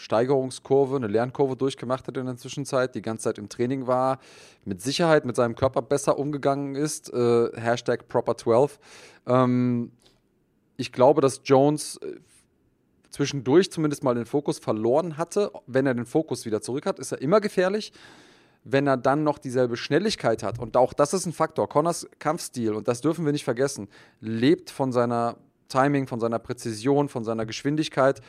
Steigerungskurve, eine Lernkurve durchgemacht hat in der Zwischenzeit, die ganze Zeit im Training war, mit Sicherheit mit seinem Körper besser umgegangen ist. Äh, Hashtag Proper12. Ähm, ich glaube, dass Jones äh, zwischendurch zumindest mal den Fokus verloren hatte. Wenn er den Fokus wieder zurück hat, ist er immer gefährlich. Wenn er dann noch dieselbe Schnelligkeit hat, und auch das ist ein Faktor, Connors Kampfstil, und das dürfen wir nicht vergessen, lebt von seiner Timing, von seiner Präzision, von seiner Geschwindigkeit.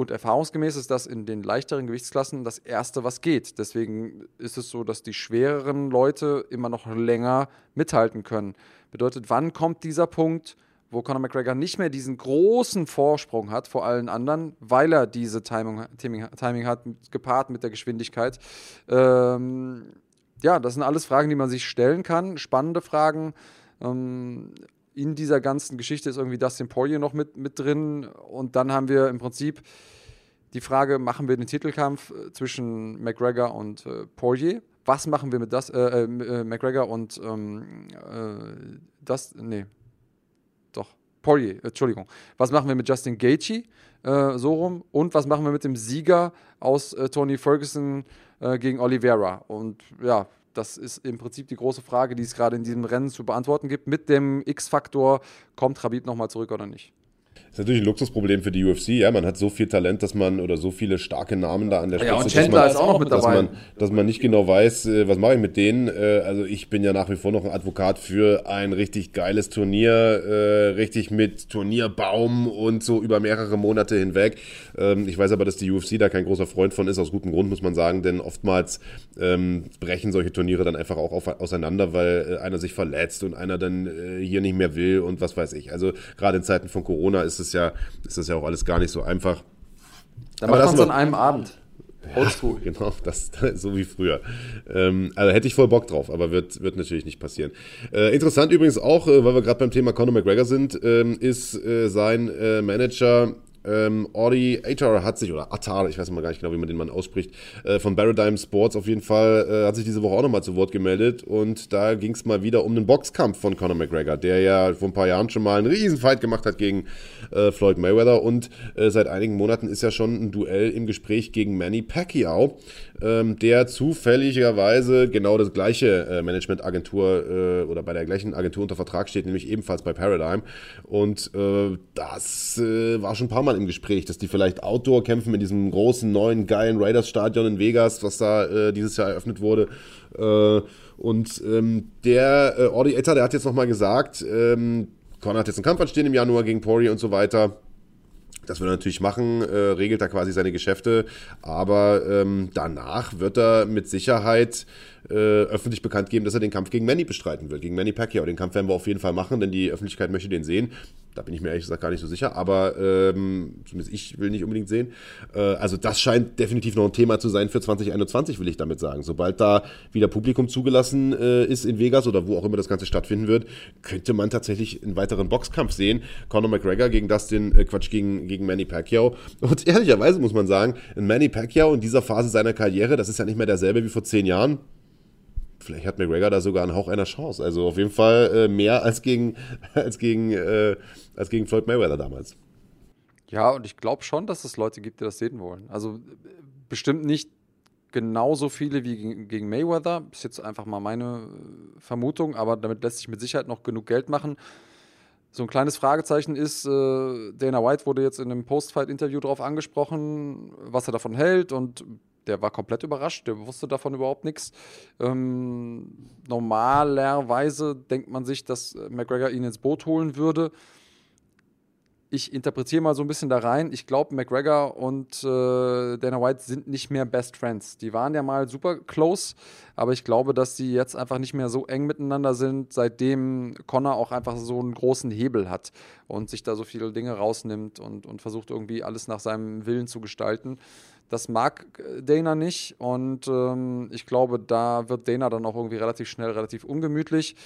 Und erfahrungsgemäß ist das in den leichteren Gewichtsklassen das Erste, was geht. Deswegen ist es so, dass die schwereren Leute immer noch länger mithalten können. Bedeutet, wann kommt dieser Punkt, wo Conor McGregor nicht mehr diesen großen Vorsprung hat vor allen anderen, weil er diese Timing, Timing, Timing hat, gepaart mit der Geschwindigkeit. Ähm, ja, das sind alles Fragen, die man sich stellen kann. Spannende Fragen. Ähm, in dieser ganzen Geschichte ist irgendwie Dustin Poirier noch mit, mit drin. Und dann haben wir im Prinzip die Frage, machen wir den Titelkampf äh, zwischen McGregor und äh, Poirier? Was machen wir mit das, äh, äh, äh McGregor und ähm, äh, das, nee, doch, Poirier, Entschuldigung. Was machen wir mit Justin Gaethje, so rum? Und was machen wir mit dem Sieger aus Tony Ferguson gegen Oliveira? Und ja, das ist im Prinzip die große Frage, die es gerade in diesem Rennen zu beantworten gibt. Mit dem X-Faktor, kommt Rabib nochmal zurück oder nicht? Das ist natürlich ein Luxusproblem für die UFC. Ja, man hat so viel Talent, dass man oder so viele starke Namen da an der Spitze, ja, und Chandler ist auch noch mit dabei. Dass man, dass man nicht genau weiß, äh, was mache ich mit denen. Äh, also ich bin ja nach wie vor noch ein Advokat für ein richtig geiles Turnier, äh, richtig mit Turnierbaum und so über mehrere Monate hinweg. Ähm, ich weiß aber, dass die UFC da kein großer Freund von ist, aus gutem Grund muss man sagen, denn oftmals ähm, brechen solche Turniere dann einfach auch auseinander, weil einer sich verletzt und einer dann hier nicht mehr will und was weiß ich. Also gerade in Zeiten von Corona ist es ja, ist das ja auch alles gar nicht so einfach. Dann macht man es an einem Abend. Ja, genau, das, so wie früher. Ähm, also hätte ich voll Bock drauf, aber wird, wird natürlich nicht passieren. Äh, interessant übrigens auch, äh, weil wir gerade beim Thema Conor McGregor sind, ähm, ist äh, sein äh, Manager ähm, Audi Atar hat sich, oder Atar, ich weiß mal gar nicht genau, wie man den Mann ausspricht, äh, von Paradigm Sports auf jeden Fall, äh, hat sich diese Woche auch nochmal zu Wort gemeldet. Und da ging es mal wieder um den Boxkampf von Conor McGregor, der ja vor ein paar Jahren schon mal einen Riesenfight gemacht hat gegen äh, Floyd Mayweather. Und äh, seit einigen Monaten ist ja schon ein Duell im Gespräch gegen Manny Pacquiao ähm, der zufälligerweise genau das gleiche äh, Managementagentur äh, oder bei der gleichen Agentur unter Vertrag steht, nämlich ebenfalls bei Paradigm. Und äh, das äh, war schon ein paar Mal im Gespräch, dass die vielleicht Outdoor kämpfen in diesem großen, neuen, geilen Raiders-Stadion in Vegas, was da äh, dieses Jahr eröffnet wurde. Äh, und ähm, der äh, Audi Etter, der hat jetzt nochmal gesagt, ähm, Conor hat jetzt einen Kampf anstehen im Januar gegen Poirier und so weiter. Das wird er natürlich machen, äh, regelt da quasi seine Geschäfte, aber ähm, danach wird er mit Sicherheit äh, öffentlich bekannt geben, dass er den Kampf gegen Manny bestreiten will, gegen Manny Pacquiao. Den Kampf werden wir auf jeden Fall machen, denn die Öffentlichkeit möchte den sehen. Da bin ich mir ehrlich gesagt gar nicht so sicher, aber ähm, zumindest ich will nicht unbedingt sehen. Äh, also das scheint definitiv noch ein Thema zu sein für 2021, will ich damit sagen. Sobald da wieder Publikum zugelassen äh, ist in Vegas oder wo auch immer das Ganze stattfinden wird, könnte man tatsächlich einen weiteren Boxkampf sehen. Conor McGregor gegen Dustin, äh, Quatsch, gegen, gegen Manny Pacquiao. Und ehrlicherweise muss man sagen, Manny Pacquiao in dieser Phase seiner Karriere, das ist ja nicht mehr derselbe wie vor zehn Jahren vielleicht hat McGregor da sogar einen Hauch einer Chance. Also auf jeden Fall äh, mehr als gegen, als, gegen, äh, als gegen Floyd Mayweather damals. Ja, und ich glaube schon, dass es Leute gibt, die das sehen wollen. Also bestimmt nicht genauso viele wie gegen Mayweather. Ist jetzt einfach mal meine äh, Vermutung, aber damit lässt sich mit Sicherheit noch genug Geld machen. So ein kleines Fragezeichen ist, äh, Dana White wurde jetzt in einem Post-Fight-Interview darauf angesprochen, was er davon hält und der war komplett überrascht, der wusste davon überhaupt nichts. Ähm, normalerweise denkt man sich, dass McGregor ihn ins Boot holen würde. Ich interpretiere mal so ein bisschen da rein. Ich glaube, McGregor und äh, Dana White sind nicht mehr Best Friends. Die waren ja mal super close, aber ich glaube, dass sie jetzt einfach nicht mehr so eng miteinander sind, seitdem Connor auch einfach so einen großen Hebel hat und sich da so viele Dinge rausnimmt und, und versucht irgendwie alles nach seinem Willen zu gestalten. Das mag Dana nicht und ähm, ich glaube, da wird Dana dann auch irgendwie relativ schnell, relativ ungemütlich.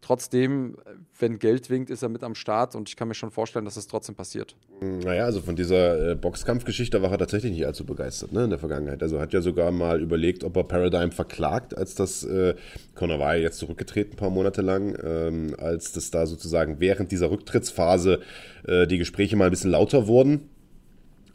Trotzdem, wenn Geld winkt, ist er mit am Start und ich kann mir schon vorstellen, dass es trotzdem passiert. Naja, also von dieser äh, Boxkampfgeschichte war er tatsächlich nicht allzu begeistert ne, in der Vergangenheit. Also hat ja sogar mal überlegt, ob er Paradigm verklagt, als das, äh, Conor war ja jetzt zurückgetreten, ein paar Monate lang, ähm, als das da sozusagen während dieser Rücktrittsphase äh, die Gespräche mal ein bisschen lauter wurden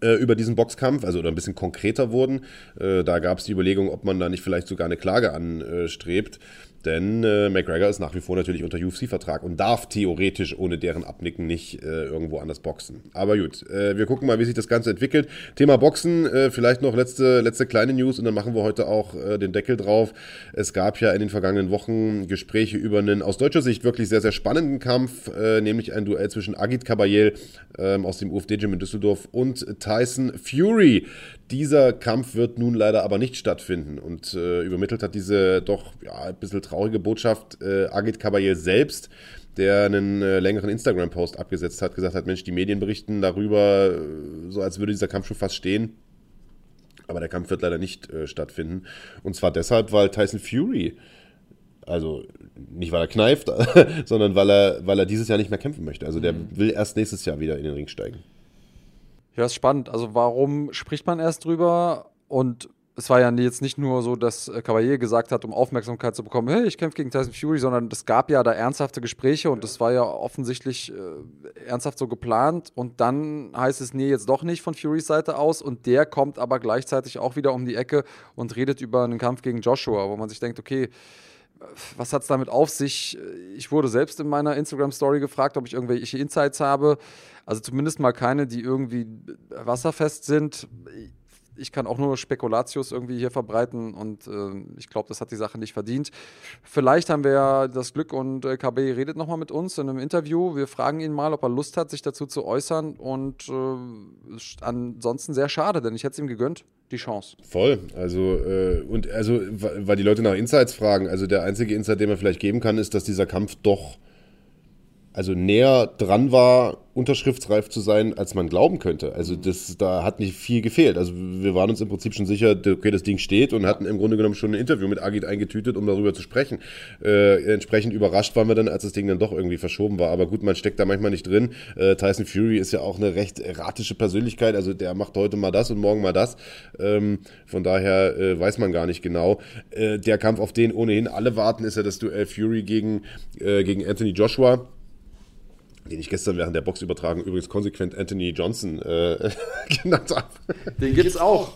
äh, über diesen Boxkampf, also oder ein bisschen konkreter wurden. Äh, da gab es die Überlegung, ob man da nicht vielleicht sogar eine Klage anstrebt. Denn äh, McGregor ist nach wie vor natürlich unter UFC-Vertrag und darf theoretisch ohne deren Abnicken nicht äh, irgendwo anders boxen. Aber gut, äh, wir gucken mal, wie sich das Ganze entwickelt. Thema Boxen, äh, vielleicht noch letzte, letzte kleine News und dann machen wir heute auch äh, den Deckel drauf. Es gab ja in den vergangenen Wochen Gespräche über einen aus deutscher Sicht wirklich sehr, sehr spannenden Kampf, äh, nämlich ein Duell zwischen Agit Kabayel ähm, aus dem UFD-Gym in Düsseldorf und Tyson Fury. Dieser Kampf wird nun leider aber nicht stattfinden und übermittelt hat diese doch ja, ein bisschen traurige Botschaft äh, Agit Kabayel selbst, der einen äh, längeren Instagram-Post abgesetzt hat, gesagt hat, Mensch, die Medien berichten darüber, äh, so als würde dieser Kampf schon fast stehen. Aber der Kampf wird leider nicht äh, stattfinden. Und zwar deshalb, weil Tyson Fury also nicht, weil er kneift, sondern weil er, weil er dieses Jahr nicht mehr kämpfen möchte. Also der mhm. will erst nächstes Jahr wieder in den Ring steigen. Ja, ist spannend. Also warum spricht man erst drüber? Und es war ja jetzt nicht nur so, dass äh, Cavalier gesagt hat, um Aufmerksamkeit zu bekommen, hey, ich kämpfe gegen Tyson Fury, sondern es gab ja da ernsthafte Gespräche und das war ja offensichtlich äh, ernsthaft so geplant. Und dann heißt es, nee, jetzt doch nicht von Furys Seite aus. Und der kommt aber gleichzeitig auch wieder um die Ecke und redet über einen Kampf gegen Joshua, wo man sich denkt, okay, was hat es damit auf sich? Ich wurde selbst in meiner Instagram-Story gefragt, ob ich irgendwelche Insights habe. Also zumindest mal keine, die irgendwie wasserfest sind. Ich kann auch nur Spekulatius irgendwie hier verbreiten und äh, ich glaube, das hat die Sache nicht verdient. Vielleicht haben wir ja das Glück und äh, KB redet nochmal mit uns in einem Interview. Wir fragen ihn mal, ob er Lust hat, sich dazu zu äußern und äh, ansonsten sehr schade, denn ich hätte es ihm gegönnt die Chance. Voll. Also, äh, und also, weil die Leute nach Insights fragen, also der einzige Insight, den man vielleicht geben kann, ist, dass dieser Kampf doch also näher dran war, unterschriftsreif zu sein, als man glauben könnte. Also das, da hat nicht viel gefehlt. Also wir waren uns im Prinzip schon sicher, okay, das Ding steht und hatten im Grunde genommen schon ein Interview mit Agit eingetütet, um darüber zu sprechen. Äh, entsprechend überrascht waren wir dann, als das Ding dann doch irgendwie verschoben war. Aber gut, man steckt da manchmal nicht drin. Äh, Tyson Fury ist ja auch eine recht erratische Persönlichkeit. Also der macht heute mal das und morgen mal das. Ähm, von daher äh, weiß man gar nicht genau. Äh, der Kampf, auf den ohnehin alle warten, ist ja das Duell Fury gegen, äh, gegen Anthony Joshua den ich gestern während der Boxübertragung übrigens konsequent Anthony Johnson äh, genannt habe. Den gibt es auch.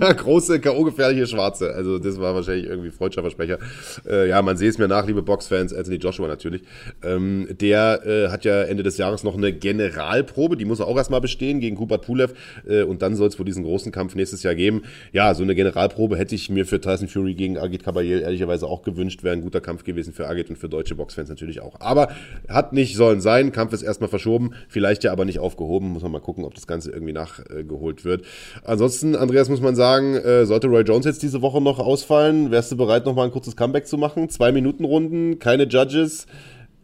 ja, große, K.O.-gefährliche Schwarze. Also das war wahrscheinlich irgendwie freudscher Versprecher. Äh, ja, man sehe es mir nach, liebe Boxfans, Anthony Joshua natürlich. Ähm, der äh, hat ja Ende des Jahres noch eine Generalprobe, die muss er auch erstmal bestehen gegen Kubat Pulev äh, und dann soll es wohl diesen großen Kampf nächstes Jahr geben. Ja, so eine Generalprobe hätte ich mir für Tyson Fury gegen Agit Kabayel ehrlicherweise auch gewünscht. Wäre ein guter Kampf gewesen für Agit und für deutsche Boxfans natürlich auch. Aber hat nicht sollen sein. Kampf ist erstmal verschoben, vielleicht ja aber nicht aufgehoben. Muss man mal gucken, ob das Ganze irgendwie nachgeholt wird. Ansonsten, Andreas, muss man sagen, äh, sollte Roy Jones jetzt diese Woche noch ausfallen, wärst du bereit, nochmal ein kurzes Comeback zu machen? Zwei Minuten Runden, keine Judges.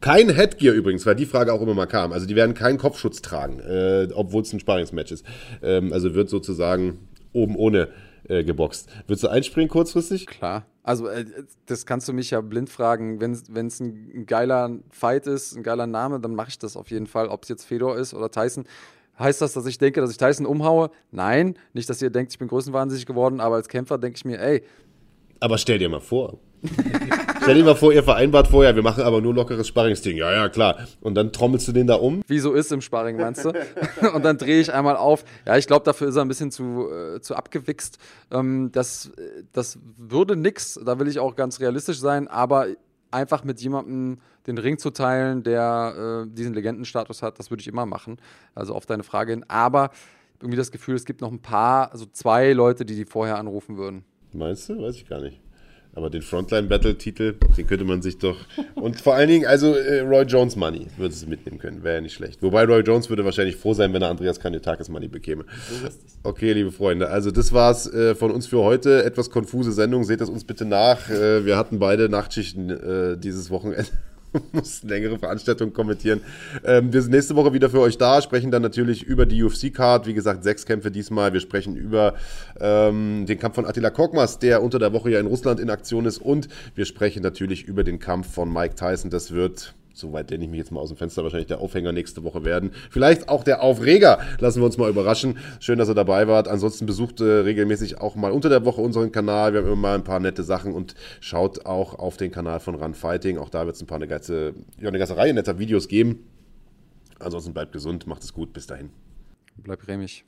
Kein Headgear übrigens, weil die Frage auch immer mal kam. Also die werden keinen Kopfschutz tragen, äh, obwohl es ein Sparingsmatch ist. Ähm, also wird sozusagen oben ohne äh, geboxt. Würdest du einspringen kurzfristig? Klar. Also, äh, das kannst du mich ja blind fragen. Wenn es ein geiler Fight ist, ein geiler Name, dann mache ich das auf jeden Fall. Ob es jetzt Fedor ist oder Tyson. Heißt das, dass ich denke, dass ich Tyson umhaue? Nein. Nicht, dass ihr denkt, ich bin größenwahnsinnig geworden, aber als Kämpfer denke ich mir, ey. Aber stell dir mal vor, Stell dir mal vor, ihr vereinbart vorher, wir machen aber nur lockeres Sparringsding. Ja, ja, klar. Und dann trommelst du den da um. Wie so ist im Sparring, meinst du? und dann drehe ich einmal auf. Ja, ich glaube, dafür ist er ein bisschen zu, äh, zu abgewichst. Ähm, das, das würde nix, da will ich auch ganz realistisch sein, aber einfach mit jemandem den Ring zu teilen, der äh, diesen Legendenstatus hat, das würde ich immer machen. Also auf deine Frage hin. Aber irgendwie das Gefühl, es gibt noch ein paar, also zwei Leute, die die vorher anrufen würden. Meinst du? Weiß ich gar nicht. Aber den Frontline-Battle-Titel, den könnte man sich doch. Und vor allen Dingen, also äh, Roy Jones Money würde es mitnehmen können. Wäre ja nicht schlecht. Wobei Roy Jones würde wahrscheinlich froh sein, wenn er Andreas Kanyotakis Money bekäme. Okay, liebe Freunde. Also, das war's äh, von uns für heute. Etwas konfuse Sendung. Seht es uns bitte nach. Äh, wir hatten beide Nachtschichten äh, dieses Wochenende. mussten längere Veranstaltungen kommentieren. Ähm, wir sind nächste Woche wieder für euch da, sprechen dann natürlich über die UFC-Card. Wie gesagt, sechs Kämpfe diesmal. Wir sprechen über ähm, den Kampf von Attila Korkmaz, der unter der Woche ja in Russland in Aktion ist. Und wir sprechen natürlich über den Kampf von Mike Tyson. Das wird soweit lehne ich mich jetzt mal aus dem Fenster, wahrscheinlich der Aufhänger nächste Woche werden. Vielleicht auch der Aufreger. Lassen wir uns mal überraschen. Schön, dass ihr dabei wart. Ansonsten besucht äh, regelmäßig auch mal unter der Woche unseren Kanal. Wir haben immer mal ein paar nette Sachen und schaut auch auf den Kanal von Run Fighting. Auch da wird es ein paar eine ganze, ja, eine ganze Reihe netter Videos geben. Ansonsten bleibt gesund, macht es gut. Bis dahin. Bleibt rämig.